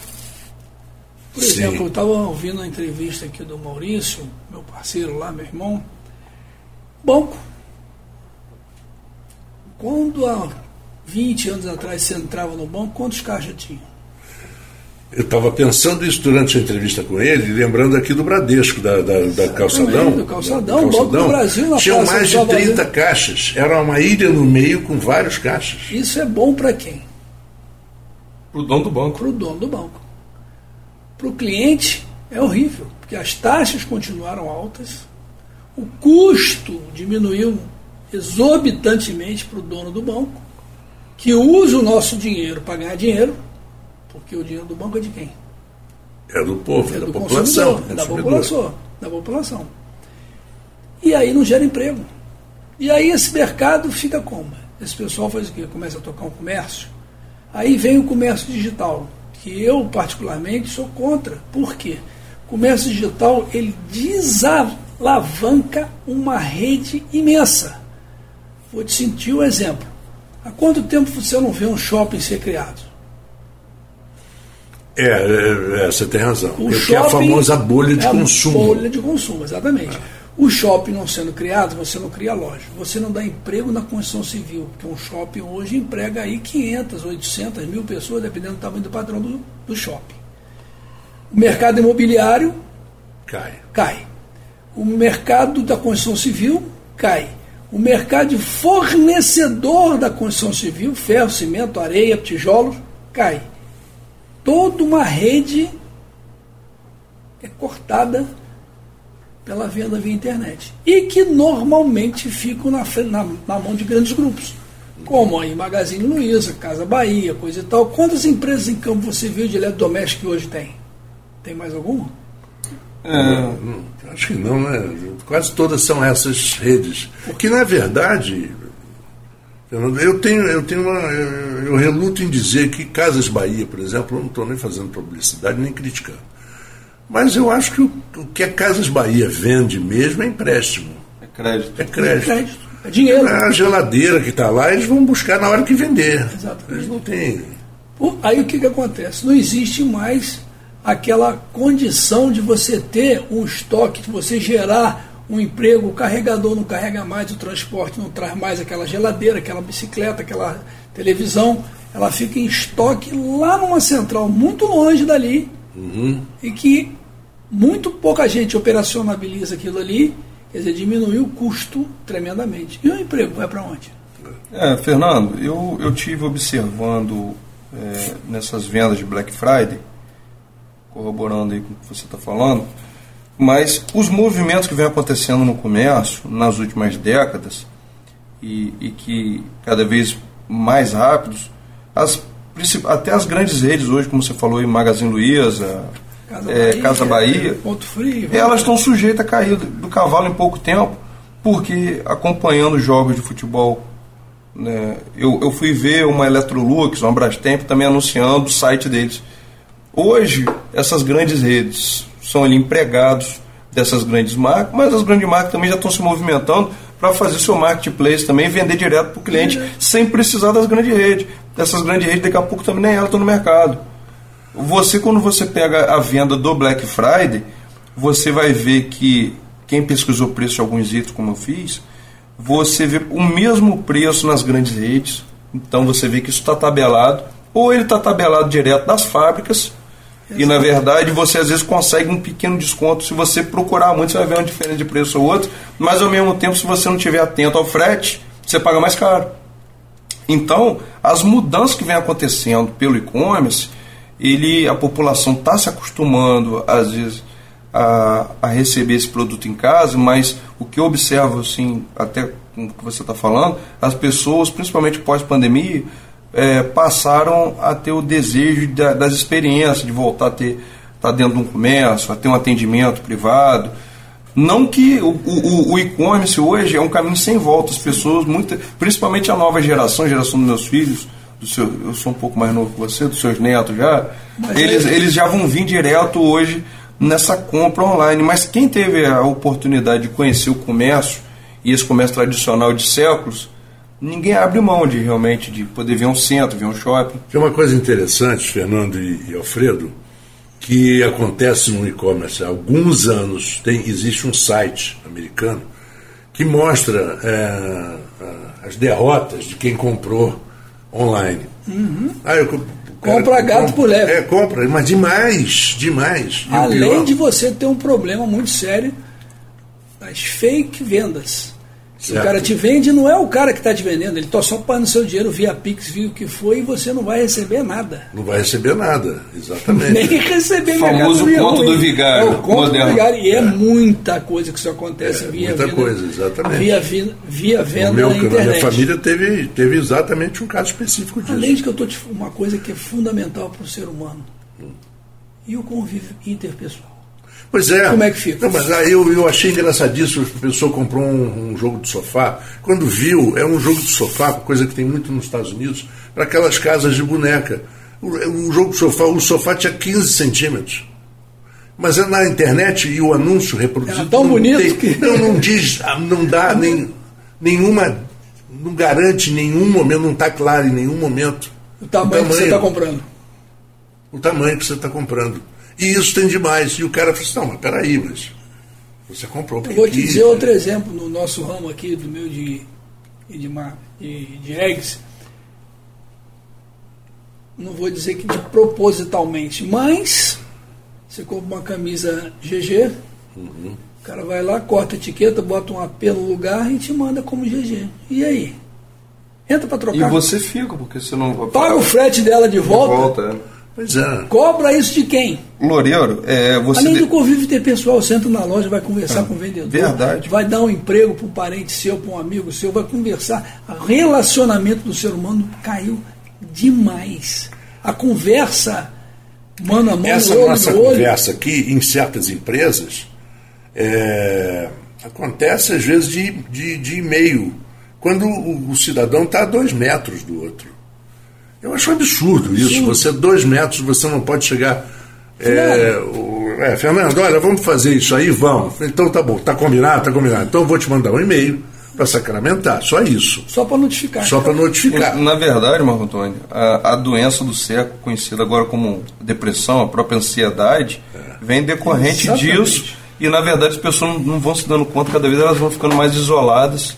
Por exemplo, Sim. eu estava ouvindo a entrevista aqui do Maurício, meu parceiro lá, meu irmão. Banco. Quando há 20 anos atrás você entrava no banco, quantos caixas tinha? Eu estava pensando isso durante a entrevista com ele, lembrando aqui do Bradesco, da, da, da Calçadão. Do Calçadão, Banco do Brasil. Na Tinham mais de 30 caixas. Era uma ilha no meio com vários caixas. Isso é bom para quem? Para o dono do banco. Para o dono do banco. Para o cliente é horrível, porque as taxas continuaram altas, o custo diminuiu exorbitantemente para o dono do banco, que usa o nosso dinheiro para ganhar dinheiro, porque o dinheiro do banco é de quem? É do povo, é, é da população. É da população, da população. E aí não gera emprego. E aí esse mercado fica como? Esse pessoal faz o quê? Começa a tocar um comércio. Aí vem o comércio digital que eu particularmente sou contra. Por quê? O comércio digital ele desalavanca uma rede imensa. Vou te sentir um exemplo. Há quanto tempo você não vê um shopping ser criado? É, é, é você tem razão. O é, é a famosa bolha de é consumo. Bolha de consumo, exatamente. É. O shopping não sendo criado, você não cria loja. Você não dá emprego na construção civil, porque um shopping hoje emprega aí 500, 800 mil pessoas, dependendo do tamanho do padrão do, do shopping. O mercado imobiliário cai. cai. O mercado da construção civil cai. O mercado de fornecedor da construção civil, ferro, cimento, areia, tijolos, cai. Toda uma rede é cortada pela venda via internet. E que normalmente ficam na, na, na mão de grandes grupos. Como aí Magazine Luiza, Casa Bahia, coisa e tal. Quantas empresas em campo você viu de eletrodoméstico que hoje tem? Tem mais alguma? É, acho que não, né? Quase todas são essas redes. Porque, na verdade, eu tenho, eu tenho uma. Eu, eu reluto em dizer que Casas Bahia, por exemplo, eu não estou nem fazendo publicidade nem criticando. Mas eu acho que o, o que a Casas Bahia vende mesmo é empréstimo. É crédito. É crédito. É, crédito. é dinheiro. A geladeira que está lá, eles vão buscar na hora que vender. Exatamente. Eles não têm. Aí o que, que acontece? Não existe mais aquela condição de você ter um estoque, de você gerar um emprego, o carregador não carrega mais, o transporte não traz mais aquela geladeira, aquela bicicleta, aquela televisão, ela fica em estoque lá numa central muito longe dali uhum. e que muito pouca gente operacionaliza aquilo ali, quer dizer, diminui o custo tremendamente. E o emprego vai para onde? É, Fernando, eu, eu tive observando é, nessas vendas de Black Friday, corroborando aí com o que você está falando, mas os movimentos que vem acontecendo no comércio nas últimas décadas e, e que cada vez mais rápidos, as, até as grandes redes hoje, como você falou, em Magazine Luiza, Casa, é, Bahia, Casa Bahia, Ponto Frio, elas estão sujeitas a cair do, cavalo em pouco tempo, porque acompanhando jogos de futebol né, eu, eu fui ver uma Electrolux, uma Brastemp também anunciando o site deles. Hoje, essas grandes redes são ali empregados dessas grandes marcas, mas as grandes marcas também já estão se movimentando para fazer seu marketplace também vender direto para o cliente uhum. sem precisar das grandes redes. Dessas grandes redes, daqui a pouco também nem elas estão no mercado. Você, quando você pega a venda do Black Friday, você vai ver que quem pesquisou preço de alguns itens, como eu fiz, você vê o mesmo preço nas grandes redes. Então você vê que isso está tabelado, ou ele está tabelado direto das fábricas, e na verdade você às vezes consegue um pequeno desconto. Se você procurar muito, você vai ver uma diferença de preço ou outro, mas ao mesmo tempo, se você não estiver atento ao frete, você paga mais caro. Então, as mudanças que vem acontecendo pelo e-commerce, ele a população está se acostumando, às vezes, a, a receber esse produto em casa, mas o que eu observo, assim, até com o que você está falando, as pessoas, principalmente pós-pandemia, é, passaram a ter o desejo da, das experiências, de voltar a ter estar tá dentro de um comércio, a ter um atendimento privado. Não que o, o, o e-commerce hoje é um caminho sem volta. As pessoas, muito, principalmente a nova geração, a geração dos meus filhos, do seu, eu sou um pouco mais novo que você, dos seus netos já, eles, é... eles já vão vir direto hoje nessa compra online. Mas quem teve a oportunidade de conhecer o comércio, e esse comércio tradicional de séculos, ninguém abre mão de realmente de poder ver um centro, ver um shopping. Tem uma coisa interessante, Fernando e, Alfredo, que acontece no e-commerce há alguns anos. Tem, existe um site americano que mostra é, as derrotas de quem comprou online. Uhum. Ah, eu Compra gato compra, por leve. É, compra, mas demais, demais. E Além de você ter um problema muito sério das fake vendas. Se o cara te vende, não é o cara que está te vendendo, ele está só pagando seu dinheiro via Pix, via o que foi, e você não vai receber nada. Não vai receber nada, exatamente. Nem receber O famoso conto do vigário. É o conto moderno. do vigário, e é. é. muita coisa que isso acontece é, via Muita venda, coisa, exatamente. Via, via, via venda meu, na internet. minha família teve, teve exatamente um caso específico disso. Além de que eu estou uma coisa que é fundamental para o ser humano, hum. e o convívio interpessoal. Pois é. Como é que fica? Não, mas aí eu, eu achei engraçadíssimo. A pessoa comprou um, um, jogo de sofá. Quando viu, é um jogo de sofá, coisa que tem muito nos Estados Unidos, para aquelas casas de boneca. O, o, jogo de sofá, o sofá tinha 15 centímetros. Mas é na internet e o anúncio reproduzido. Era tão bonito tem, que. Não, não diz, não dá (laughs) nem, nenhuma. Não garante em nenhum momento, não está claro em nenhum momento. O tamanho, o tamanho que você está comprando. O tamanho que você está comprando. E isso tem demais. E o cara falou assim, não, mas peraí, mas você comprou Eu vou te dizer outro exemplo no nosso ramo aqui, do meu de, de, de, de eggs. Não vou dizer que de propositalmente, mas você compra uma camisa GG, uhum. o cara vai lá, corta a etiqueta, bota um AP no lugar e te manda como GG. E aí? Entra para trocar. E você fica, porque você não Paga o frete dela de volta. De volta é. Pois é. Cobra isso de quem? Loureiro, é, você. Além do convívio interpessoal, senta na loja, vai conversar ah, com o vendedor. Verdade. Vai dar um emprego para um parente seu, para um amigo seu, vai conversar. O relacionamento do ser humano caiu demais. A conversa mano a mano, Essa olho nossa olho. conversa aqui, em certas empresas, é, acontece às vezes de, de, de e-mail, quando o, o cidadão está a dois metros do outro. Eu acho um absurdo isso. Sim. Você, dois metros, você não pode chegar. É, o, é, Fernando, olha, vamos fazer isso aí, vamos. Então tá bom, tá combinado, tá combinado. Então eu vou te mandar um e-mail para sacramentar, só isso. Só para notificar. Só para notificar. Na verdade, Marco Antônio, a, a, doença do século, conhecida agora como depressão, a própria ansiedade, é. vem decorrente Exatamente. disso E na verdade as pessoas não vão se dando conta, cada vez elas vão ficando mais isoladas,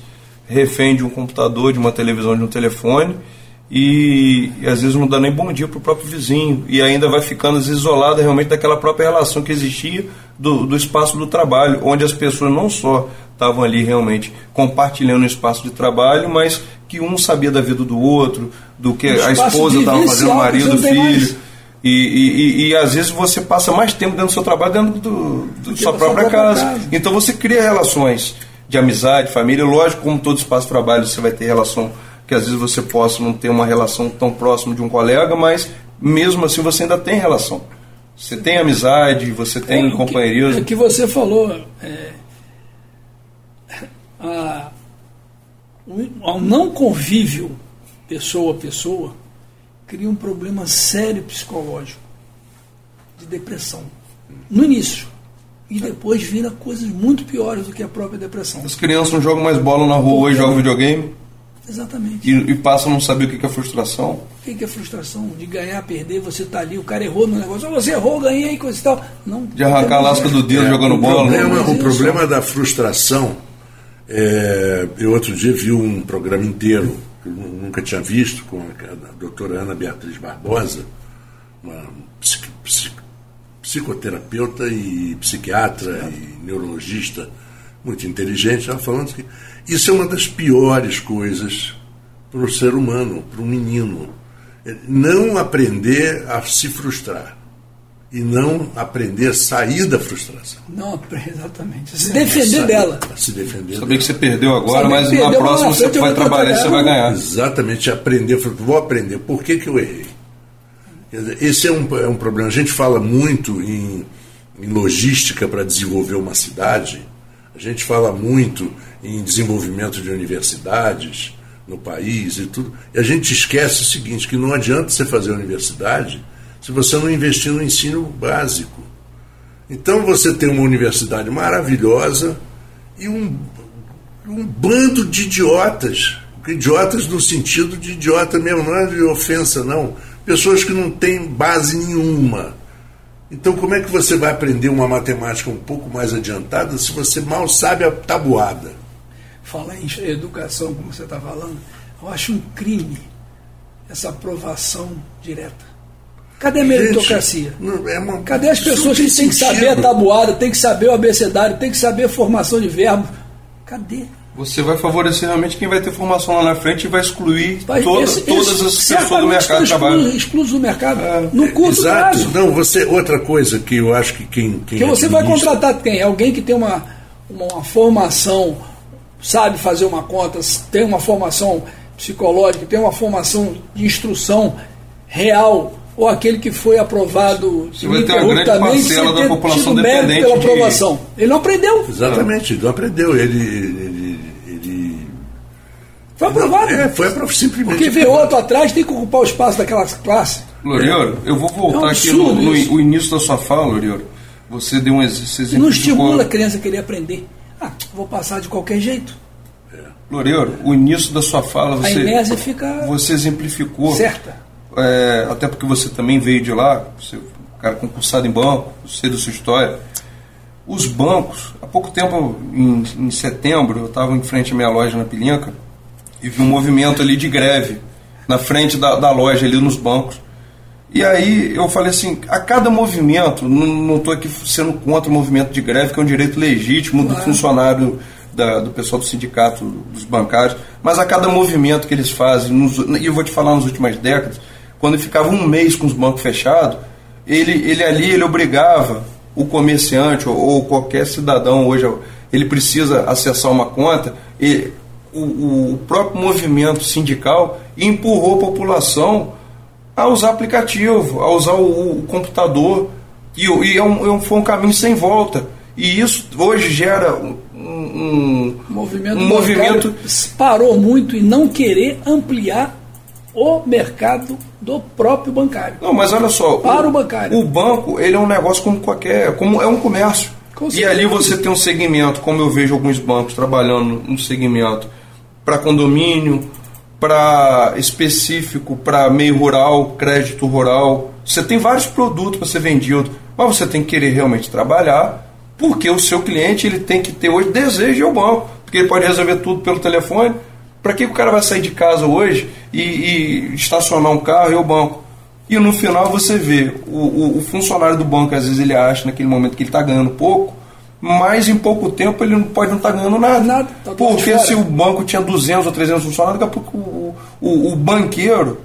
refém de um computador, de uma televisão, de um telefone, e, e às vezes não dá nem bom dia para o próprio vizinho, e ainda vai ficando isolada realmente daquela própria relação que existia do, do espaço do trabalho, onde as pessoas não só estavam ali realmente compartilhando o espaço de trabalho, mas que um sabia da vida do outro, do que a esposa estava fazendo, o marido, o filho. E, e, e, às vezes você passa mais tempo dentro do seu trabalho dentro do, do sua própria, casa. casa. Então você cria relações de amizade, família. Lógico, como todo espaço de trabalho, você vai ter relação que às vezes você possa não ter uma relação tão próxima de um colega, mas mesmo assim você ainda tem relação. Você tem amizade, você tem é, companheirismo. O que, que, você falou, é, a, ao não convívio pessoa a pessoa, cria um problema sério psicológico de depressão. No início. E depois vira coisas muito piores do que a própria depressão. As crianças não jogam mais bola na rua e jogam videogame? Exatamente. E, e, passam a não saber o que é frustração? O que é frustração? De ganhar, perder, você está ali, o cara errou no negócio, você errou, ganhei, coisa e tal. Não, de arrancar a lasca do dedo é, jogando o bola. Problema, o problema da frustração, é, eu outro dia vi um programa inteiro que eu nunca tinha visto, com a, doutora Ana Beatriz Barbosa, uma psic, psic, psicoterapeuta e psiquiatra e neurologista muito inteligente, ela falando que isso é uma das piores coisas para o ser humano, para um menino. É não aprender a se frustrar e não aprender a sair da frustração. Não, (laughs) exatamente. Se defender dela. Se defender Saber que você perdeu agora, mas na próxima você vai trabalhar e você vai ganhar. Exatamente, aprender. Vou aprender. Por que, que eu errei? Esse é um, é um problema. A gente fala muito em, em logística para desenvolver uma cidade, a gente fala muito em desenvolvimento de universidades no país e tudo, e a gente esquece o seguinte: que não adianta você fazer universidade se você não investir no ensino básico. Então você tem uma universidade maravilhosa e um, um bando de idiotas. Idiotas no sentido de idiota mesmo, não é de ofensa, não. Pessoas que não têm base nenhuma. Então, como é que você vai aprender uma matemática um pouco mais adiantada se você mal sabe a tabuada? Falar em educação, como você está falando, eu acho um crime essa aprovação direta. Cadê a meritocracia? Gente, é uma, Cadê as pessoas que têm que saber a tabuada, têm que saber o abecedário, têm que saber a formação de verbo? Cadê? Você vai favorecer realmente quem vai ter formação lá na frente e vai excluir vai, toda, esse, todas as pessoas do mercado de trabalho. Exclui do mercado. É, no curto exato. prazo. Não, você, outra coisa que eu acho que quem. quem que você vai contratar quem? Alguém que tem uma, uma, uma formação, sabe fazer uma conta, tem uma formação psicológica, tem uma formação de instrução real ou aquele que foi aprovado Você vai ter uma grande parcela da população dependente pela aprovação. De... Ele não aprendeu. Exatamente, ele não aprendeu. Ele, ele... Foi aprovado. É, foi aprovado simplesmente. Porque vê outro atrás, tem que ocupar o espaço daquela classe. Lorioro, eu vou voltar é um aqui no, no, no, início da sua fala, Lorioro. Você deu um exemplo. Não estimula a criança a querer aprender. Ah, vou passar de qualquer jeito. É. Lorioro, o início da sua fala, você, fica você exemplificou certa é, até porque você também veio de lá, você, um cara concursado em banco, sei da sua história. Os bancos, há pouco tempo, em, em setembro, eu estava em frente à minha loja na Pilinca e vi um movimento ali de greve na frente da, da loja, ali nos bancos. E aí eu falei assim, a cada movimento, não estou aqui sendo contra o movimento de greve, que é um direito legítimo do funcionário, da, do pessoal do sindicato, dos bancários, mas a cada movimento que eles fazem, nos, e eu vou te falar nas últimas décadas, quando ficava um mês com os bancos fechados, ele, ele ali ele obrigava o comerciante ou, ou qualquer cidadão hoje, ele precisa acessar uma conta, e o, o próprio movimento sindical empurrou a população a usar aplicativo, a usar o, o computador, e, e é um, é foi um caminho sem volta. E isso hoje gera um, um, movimento, um movimento parou muito em não querer ampliar o mercado do próprio bancário. Não, mas olha só, para o, o bancário. O banco, ele é um negócio como qualquer, como é um comércio. e ali você tem um segmento, como eu vejo alguns bancos trabalhando um segmento para condomínio, para específico, para meio rural, crédito rural. Você tem vários produtos para ser vendido, mas você tem que querer realmente trabalhar Porque o seu cliente ele tem que ter hoje desejo de ao banco, porque ele pode resolver tudo pelo telefone. Para que o cara vai sair de casa hoje e, e estacionar um carro e ir ao banco? E no final você vê o, o, o, funcionário do banco, às vezes ele acha naquele momento que ele está ganhando pouco, mas em pouco tempo ele não pode não estar tá ganhando nada. nada tá Porque se o banco tinha 200 ou 300 funcionários, daqui a pouco o, o, o banqueiro,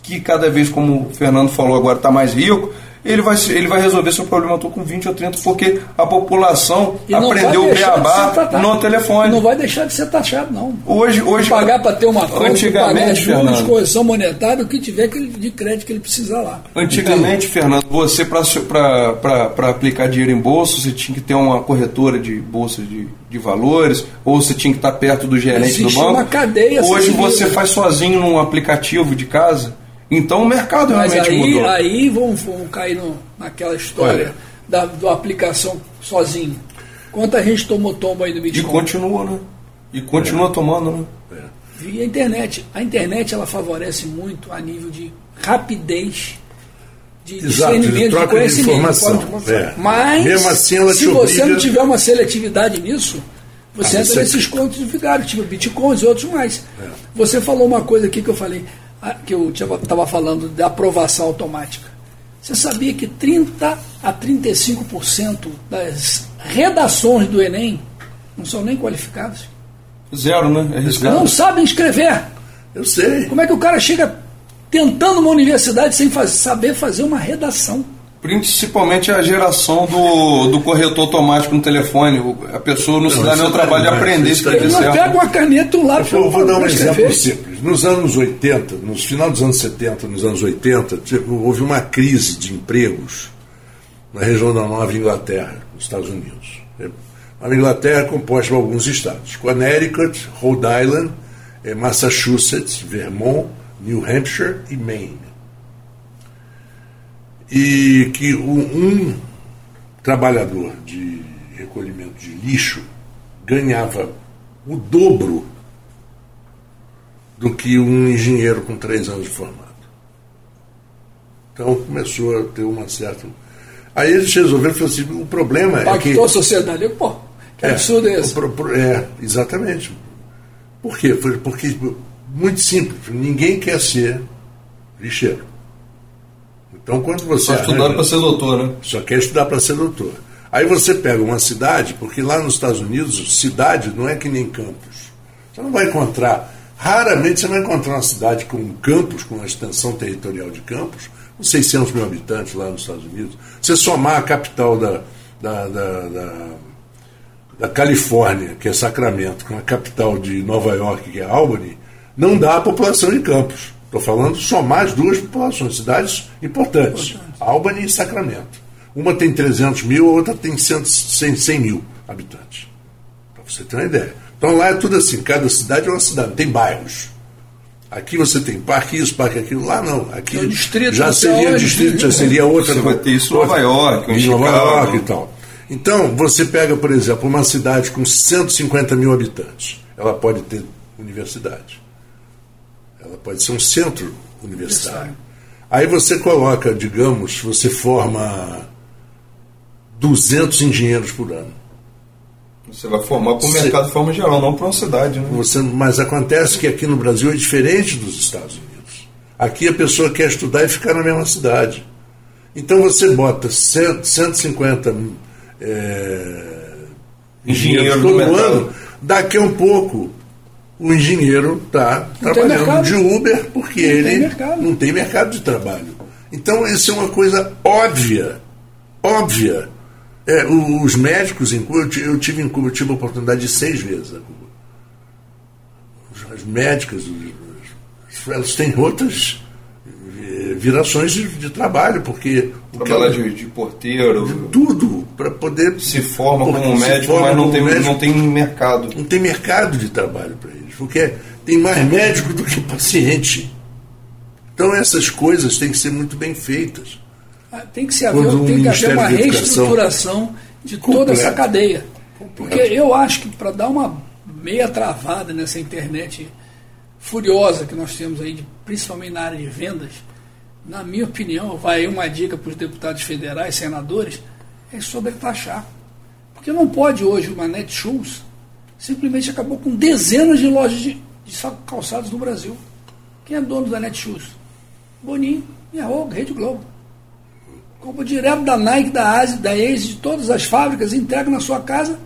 que cada vez, como o Fernando falou agora, está mais rico, ele vai, ele vai resolver seu problema todo com 20 ou 30, porque a população aprendeu o beabá no telefone. Não vai deixar de ser taxado, não. Hoje, hoje pagar para ter uma conta, antigamente, pagar juros, correção monetária, o que tiver de crédito que ele precisar lá. Antigamente, Fernando, você para aplicar dinheiro em bolsa, você tinha que ter uma corretora de bolsa de, de valores, ou você tinha que estar perto do gerente Existe do banco. uma cadeia Hoje você faz sozinho num aplicativo de casa então o mercado Mas realmente aí, mudou. Aí vamos, vamos cair no, naquela história da, da aplicação sozinho. Quanta gente tomou tombo aí do Bitcoin? E continua, né? E continua é. tomando, né? É. Via internet. A internet ela favorece muito a nível de rapidez de Exato, discernimento, de, de conhecimento. De informação. É. Mas, Mesmo assim, ela se você obriga... não tiver uma seletividade nisso, você ah, entra nesses contos de vigário, tipo bitcoins e outros mais. É. Você falou uma coisa aqui que eu falei, que eu estava falando da aprovação automática. Você sabia que 30 a 35% das redações do Enem não são nem qualificadas? Zero, né? É não sabem escrever. Eu sei. Como é que o cara chega tentando uma universidade sem fazer, saber fazer uma redação? Principalmente a geração do, do corretor automático no telefone. A pessoa não, não se dá nem o trabalho de aprender a escrever certo. Uma caneta um lápis. Eu vou dar um exemplo simples. Nos anos 80, nos final dos anos 70, nos anos 80, tipo, houve uma crise de empregos na região da Nova Inglaterra, nos Estados Unidos. A Inglaterra é composta por alguns estados: Connecticut, Rhode Island, Massachusetts, Vermont, New Hampshire e Maine e que um, trabalhador de recolhimento de lixo ganhava o dobro do que um engenheiro com três anos de formado. Então começou a ter uma certa. Aí eles resolveram falar assim: o problema Impactou é que. Impactou a sociedade. Pô, que é, absurdo é esse? É, exatamente. Por quê? Porque, muito simples: ninguém quer ser lixeiro. Então, quando você. Só estudar para ser doutor, né? Só quer estudar para ser doutor. Aí você pega uma cidade, porque lá nos Estados Unidos, cidade não é que nem campos. Você não vai encontrar, raramente você vai encontrar uma cidade com um campus, com uma extensão territorial de campos, com 600 mil habitantes lá nos Estados Unidos. Você somar a capital da, da, da, da, da Califórnia, que é Sacramento, com a capital de Nova York, que é Albany, não dá a população de campos. Estou falando somar as duas populações, cidades importantes, Importante. Albany e Sacramento. Uma tem 300 mil, a outra tem 100, 100, 100 mil habitantes. Para você ter uma ideia. Então lá é tudo assim, cada cidade é uma cidade, tem bairros. Aqui você tem parque isso, parque aquilo. Lá não. Aqui é distrito, já seria distrito, já seria outra. Você vai ter isso em Nova York, em Nova York e tal. Então, você pega, por exemplo, uma cidade com 150 mil habitantes. Ela pode ter universidade. Ela pode ser um centro universitário. Aí você coloca, digamos, você forma 200 engenheiros por ano. Você vai formar para o mercado de forma geral, não para uma cidade. Né? Você, mas acontece que aqui no Brasil é diferente dos Estados Unidos. Aqui a pessoa quer estudar e ficar na mesma cidade. Então você bota 100, 150 é, engenheiros todo ano, daqui a um pouco o engenheiro está trabalhando de Uber porque não ele tem não tem mercado de trabalho. Então, isso é uma coisa óbvia. Óbvia. É, os médicos em Cuba, eu tive em Cuba, eu tive a oportunidade de seis vezes a Cuba. As médicas, elas têm outras eh, virações de, de trabalho, porque. Trabalhar de, de porteiro. De tudo, para poder. Se forma como médico, forma mas não tem, médico, não tem mercado. Não tem mercado de trabalho para ele porque tem mais médico do que paciente. Então essas coisas têm que ser muito bem feitas. Ah, tem que, ser haver, um tem que haver uma reestruturação de toda completo. essa cadeia. Completo. Porque eu acho que para dar uma meia travada nessa internet furiosa que nós temos aí, principalmente na área de vendas, na minha opinião, vai uma dica para os deputados federais, senadores, é sobre taxar. Porque não pode hoje uma Netshoes simplesmente acabou com dezenas de lojas de, de calçados no Brasil. Quem é dono da Netshoes? Boninho, Miarroga, Rede Globo. Compra direto da Nike, da Asi, da Ace, de todas as fábricas, entrega na sua casa.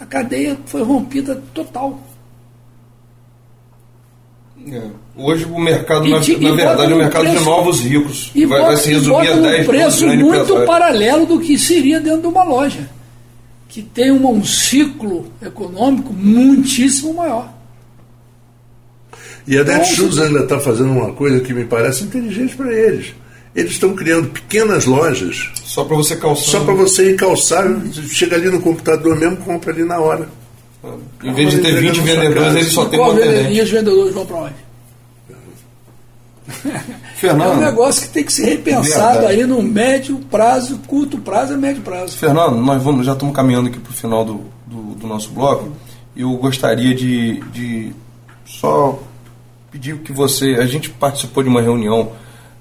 A cadeia foi rompida total. É. Hoje o mercado, na, na verdade, é o mercado preço, de novos ricos. E vai, bota, vai se resumir a 10 um preço muito paralelo do que seria dentro de uma loja. Que tem uma, um ciclo econômico muitíssimo maior. E a Netshoes então, ainda está fazendo uma coisa que me parece inteligente para eles. Eles estão criando pequenas lojas. Só para você calçar. Só para você ir calçar, chega ali no computador mesmo, compra ali na hora. Em vez de ter 20 vendedores, ele só tem um atendente. E os vendedores vão para onde? (laughs) Fernando, é um negócio que tem que ser repensado verdade. aí no médio prazo, curto prazo e médio prazo. Fernando, nós vamos, já estamos caminhando aqui para o final do, do, do, nosso bloco. Eu gostaria de, de só pedir que você. A gente participou de uma reunião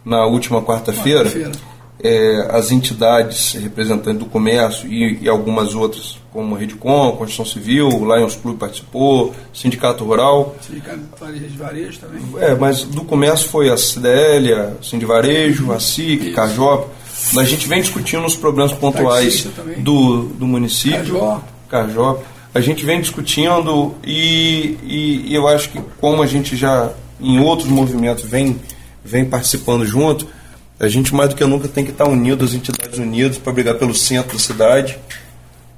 na última quarta-feira. Quarta é, as entidades representantes do comércio e, e, algumas outras, como a Redcom, Construção Civil, o Lions Club participou, Sindicato Rural. Sindicato de Varejo também. É, mas do comércio foi a CDL, a Sindivarejo, a SIC. Cajop. A gente vem discutindo os problemas pontuais do, do município. Cajó. Cajó. A gente vem discutindo e, e, e eu acho que como a gente já em outros movimentos vem, vem participando junto, a gente mais do que nunca tem que estar unido, as entidades unidas, para brigar pelo centro da cidade,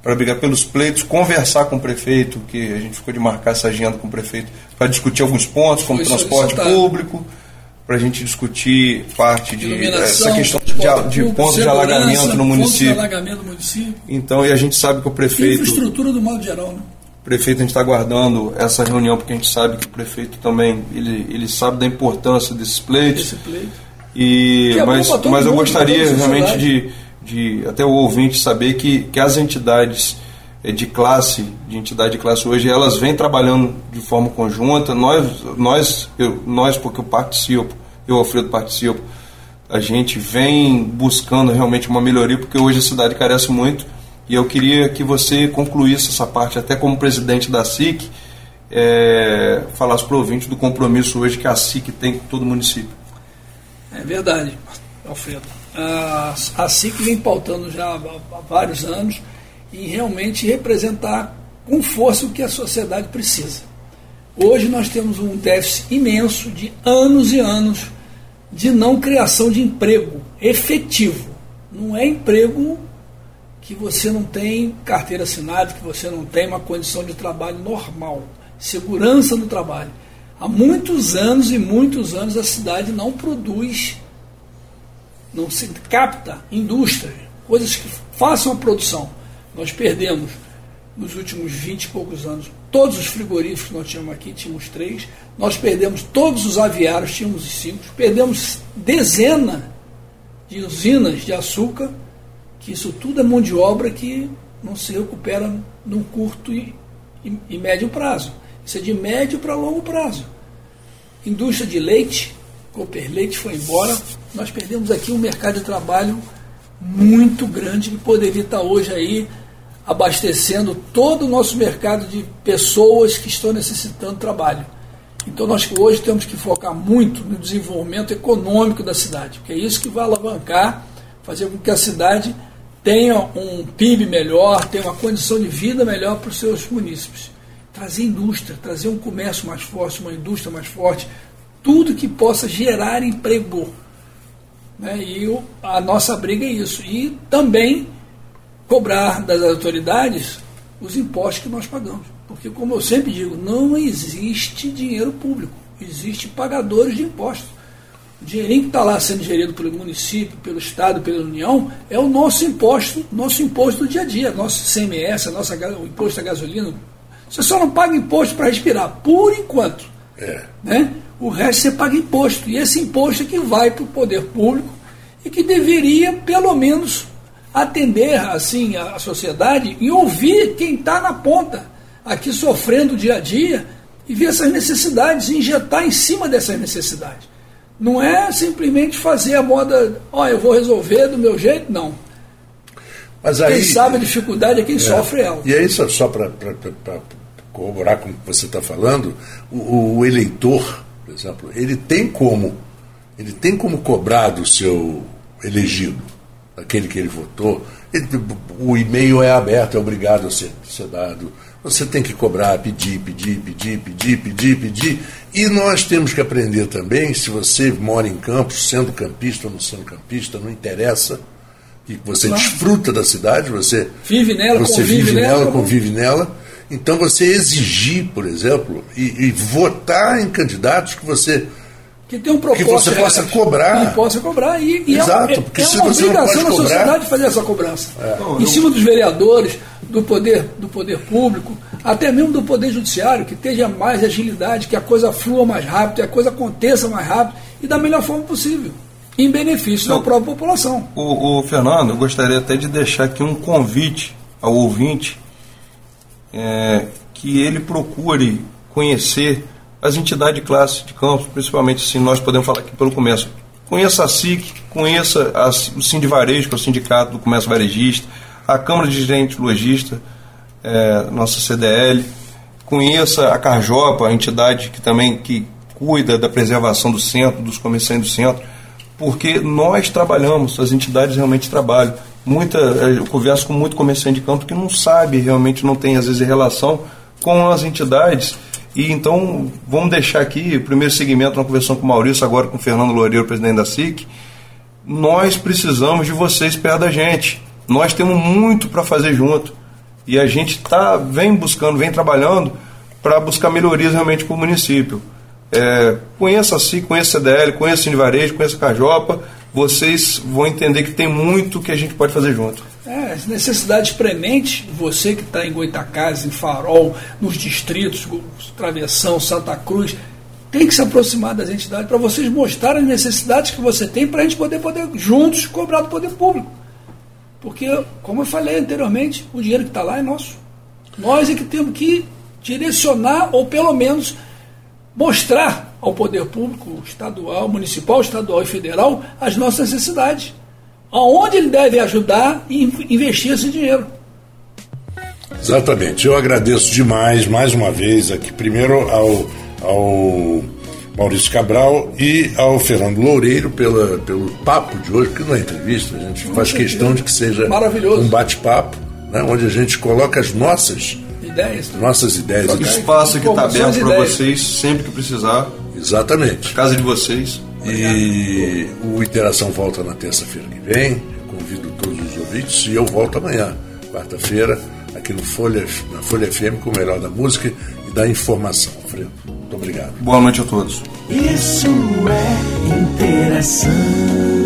para brigar pelos pleitos, conversar com o prefeito, que a gente ficou de marcar essa agenda com o prefeito, para discutir alguns pontos, como Foi transporte público, para a gente discutir parte de essa questão de, de, de pontos de alagamento no município. Alagamento município. Então, e a gente sabe que o prefeito. Infraestrutura do modo geral, né? O prefeito, a gente está aguardando essa reunião, porque a gente sabe que o prefeito também ele, ele sabe da importância desses pleitos. Esse pleito e, é mas mas eu gostaria realmente de, de até o ouvinte saber que, que as entidades eh, de classe, de entidade de classe hoje, elas vêm trabalhando de forma conjunta. Nós, nós, eu, nós porque eu participo, eu, Alfredo, participo, a gente vem buscando realmente uma melhoria, porque hoje a cidade carece muito. E eu queria que você concluísse essa parte, até como presidente da SIC, é, falasse para o ouvinte do compromisso hoje que a SIC tem com todo o município. É verdade, Alfredo. A, a SIC vem pautando já há vários anos em realmente representar com força o que a sociedade precisa. Hoje nós temos um déficit imenso de anos e anos de não criação de emprego efetivo. Não é emprego que você não tem carteira assinada, que você não tem uma condição de trabalho normal, segurança no trabalho. Há muitos anos e muitos anos a cidade não produz, não se capta indústria, coisas que façam a produção. Nós perdemos nos últimos 20 e poucos anos todos os frigoríficos que nós tínhamos aqui, tínhamos três, nós perdemos todos os aviários, tínhamos cinco, perdemos dezenas de usinas de açúcar, que isso tudo é mão de obra que não se recupera num curto e, e, e médio prazo. Isso é de médio para longo prazo. Indústria de leite, Cooper Leite foi embora. Nós perdemos aqui um mercado de trabalho muito grande que poderia estar hoje aí abastecendo todo o nosso mercado de pessoas que estão necessitando trabalho. Então nós hoje temos que focar muito no desenvolvimento econômico da cidade, porque é isso que vai alavancar, fazer com que a cidade tenha um PIB melhor, tenha uma condição de vida melhor para os seus munícipes trazer indústria, trazer um comércio mais forte, uma indústria mais forte, tudo que possa gerar emprego. Né? E o, a nossa briga é isso. E também cobrar das autoridades os impostos que nós pagamos. Porque, como eu sempre digo, não existe dinheiro público, existe pagadores de impostos. O dinheirinho que está lá sendo gerido pelo município, pelo Estado, pela União, é o nosso imposto, nosso imposto do dia a dia, nosso CMS, a nossa, o imposto da gasolina, você só não paga imposto para respirar, por enquanto. É. Né? O resto você paga imposto. E esse imposto é que vai para o poder público e que deveria, pelo menos, atender assim a sociedade e ouvir quem está na ponta, aqui sofrendo dia a dia, e ver essas necessidades, injetar em cima dessas necessidades. Não é simplesmente fazer a moda, ó, oh, eu vou resolver do meu jeito, não. Mas aí, quem sabe a dificuldade é quem é, sofre ela. E aí, só, só para corroborar com o que você está falando, o, o, eleitor, por exemplo, ele tem como ele tem como cobrar do seu elegido, daquele que ele votou, ele, o e-mail é aberto, é obrigado a ser, ser dado. Você tem que cobrar, pedir, pedir, pedir, pedir, pedir, pedir. E nós temos que aprender também, se você mora em Campos, sendo campista ou não sendo campista, não interessa que você claro. desfruta da cidade, você vive nela, você vive nela, nela convive nela. Então você exigir, por exemplo, e, e, votar em candidatos que você que tem um propósito, que você possa cobrar, que possa cobrar e, e é Exato, é, porque é, se uma você obrigação da sociedade fazer essa cobrança é. em cima dos vereadores, do poder do poder público, até mesmo do poder judiciário, que tenha mais agilidade, que a coisa flua mais rápido, que a coisa aconteça mais rápido e da melhor forma possível em benefício então, da própria população. O, o, Fernando, eu gostaria até de deixar aqui um convite ao ouvinte é, que ele procure conhecer as entidades de classe de campos, principalmente assim, nós podemos falar aqui pelo começo. Conheça a SIC, conheça a, o Sind Varejo, que é o Sindicato do Comércio Varejista, a Câmara de Gerente Logista, é, nossa CDL, conheça a Carjopa, a entidade que também que cuida da preservação do centro, dos comerciantes do centro porque nós trabalhamos, as entidades realmente trabalham. Muita, eu converso com muito comerciante de campo que não sabe, realmente não tem às vezes relação com as entidades. E então vamos deixar aqui, o primeiro segmento na conversão com o Maurício, agora com o Fernando Loureiro, presidente da SIC. Nós precisamos de vocês perto da gente. Nós temos muito para fazer junto. E a gente tá, vem buscando, vem trabalhando para buscar melhorias realmente para o município. É, conheça a SIC, conheça a CDL, conheça o Varejo, conheça a Cajopa, vocês vão entender que tem muito que a gente pode fazer junto. É, necessidades prementes, você que está em Goitacazes, em Farol, nos distritos, Travessão, Santa Cruz, tem que se aproximar das entidades para vocês mostrarem as necessidades que você tem para a gente poder, poder juntos cobrar do poder público. Porque, como eu falei anteriormente, o dinheiro que está lá é nosso. Nós é que temos que direcionar, ou pelo menos mostrar ao poder público estadual, municipal, estadual e federal as nossas necessidades. Aonde ele deve ajudar e investir esse dinheiro. Exatamente. Eu agradeço demais, mais uma vez, aqui, primeiro ao, ao Maurício Cabral e ao Fernando Loureiro pela, pelo papo de hoje, que não é entrevista, a gente faz questão de que seja um bate-papo, né, onde a gente coloca as nossas ideias. Nossas ideias. O espaço que está aberto para vocês sempre que precisar. Exatamente. A casa de vocês. E o Interação volta na terça-feira que vem. Convido todos os ouvintes e eu volto amanhã, quarta-feira, aqui no Folha, na Folha FM com o melhor da música e da informação. Alfredo, muito obrigado. Boa noite a todos. Isso é interação.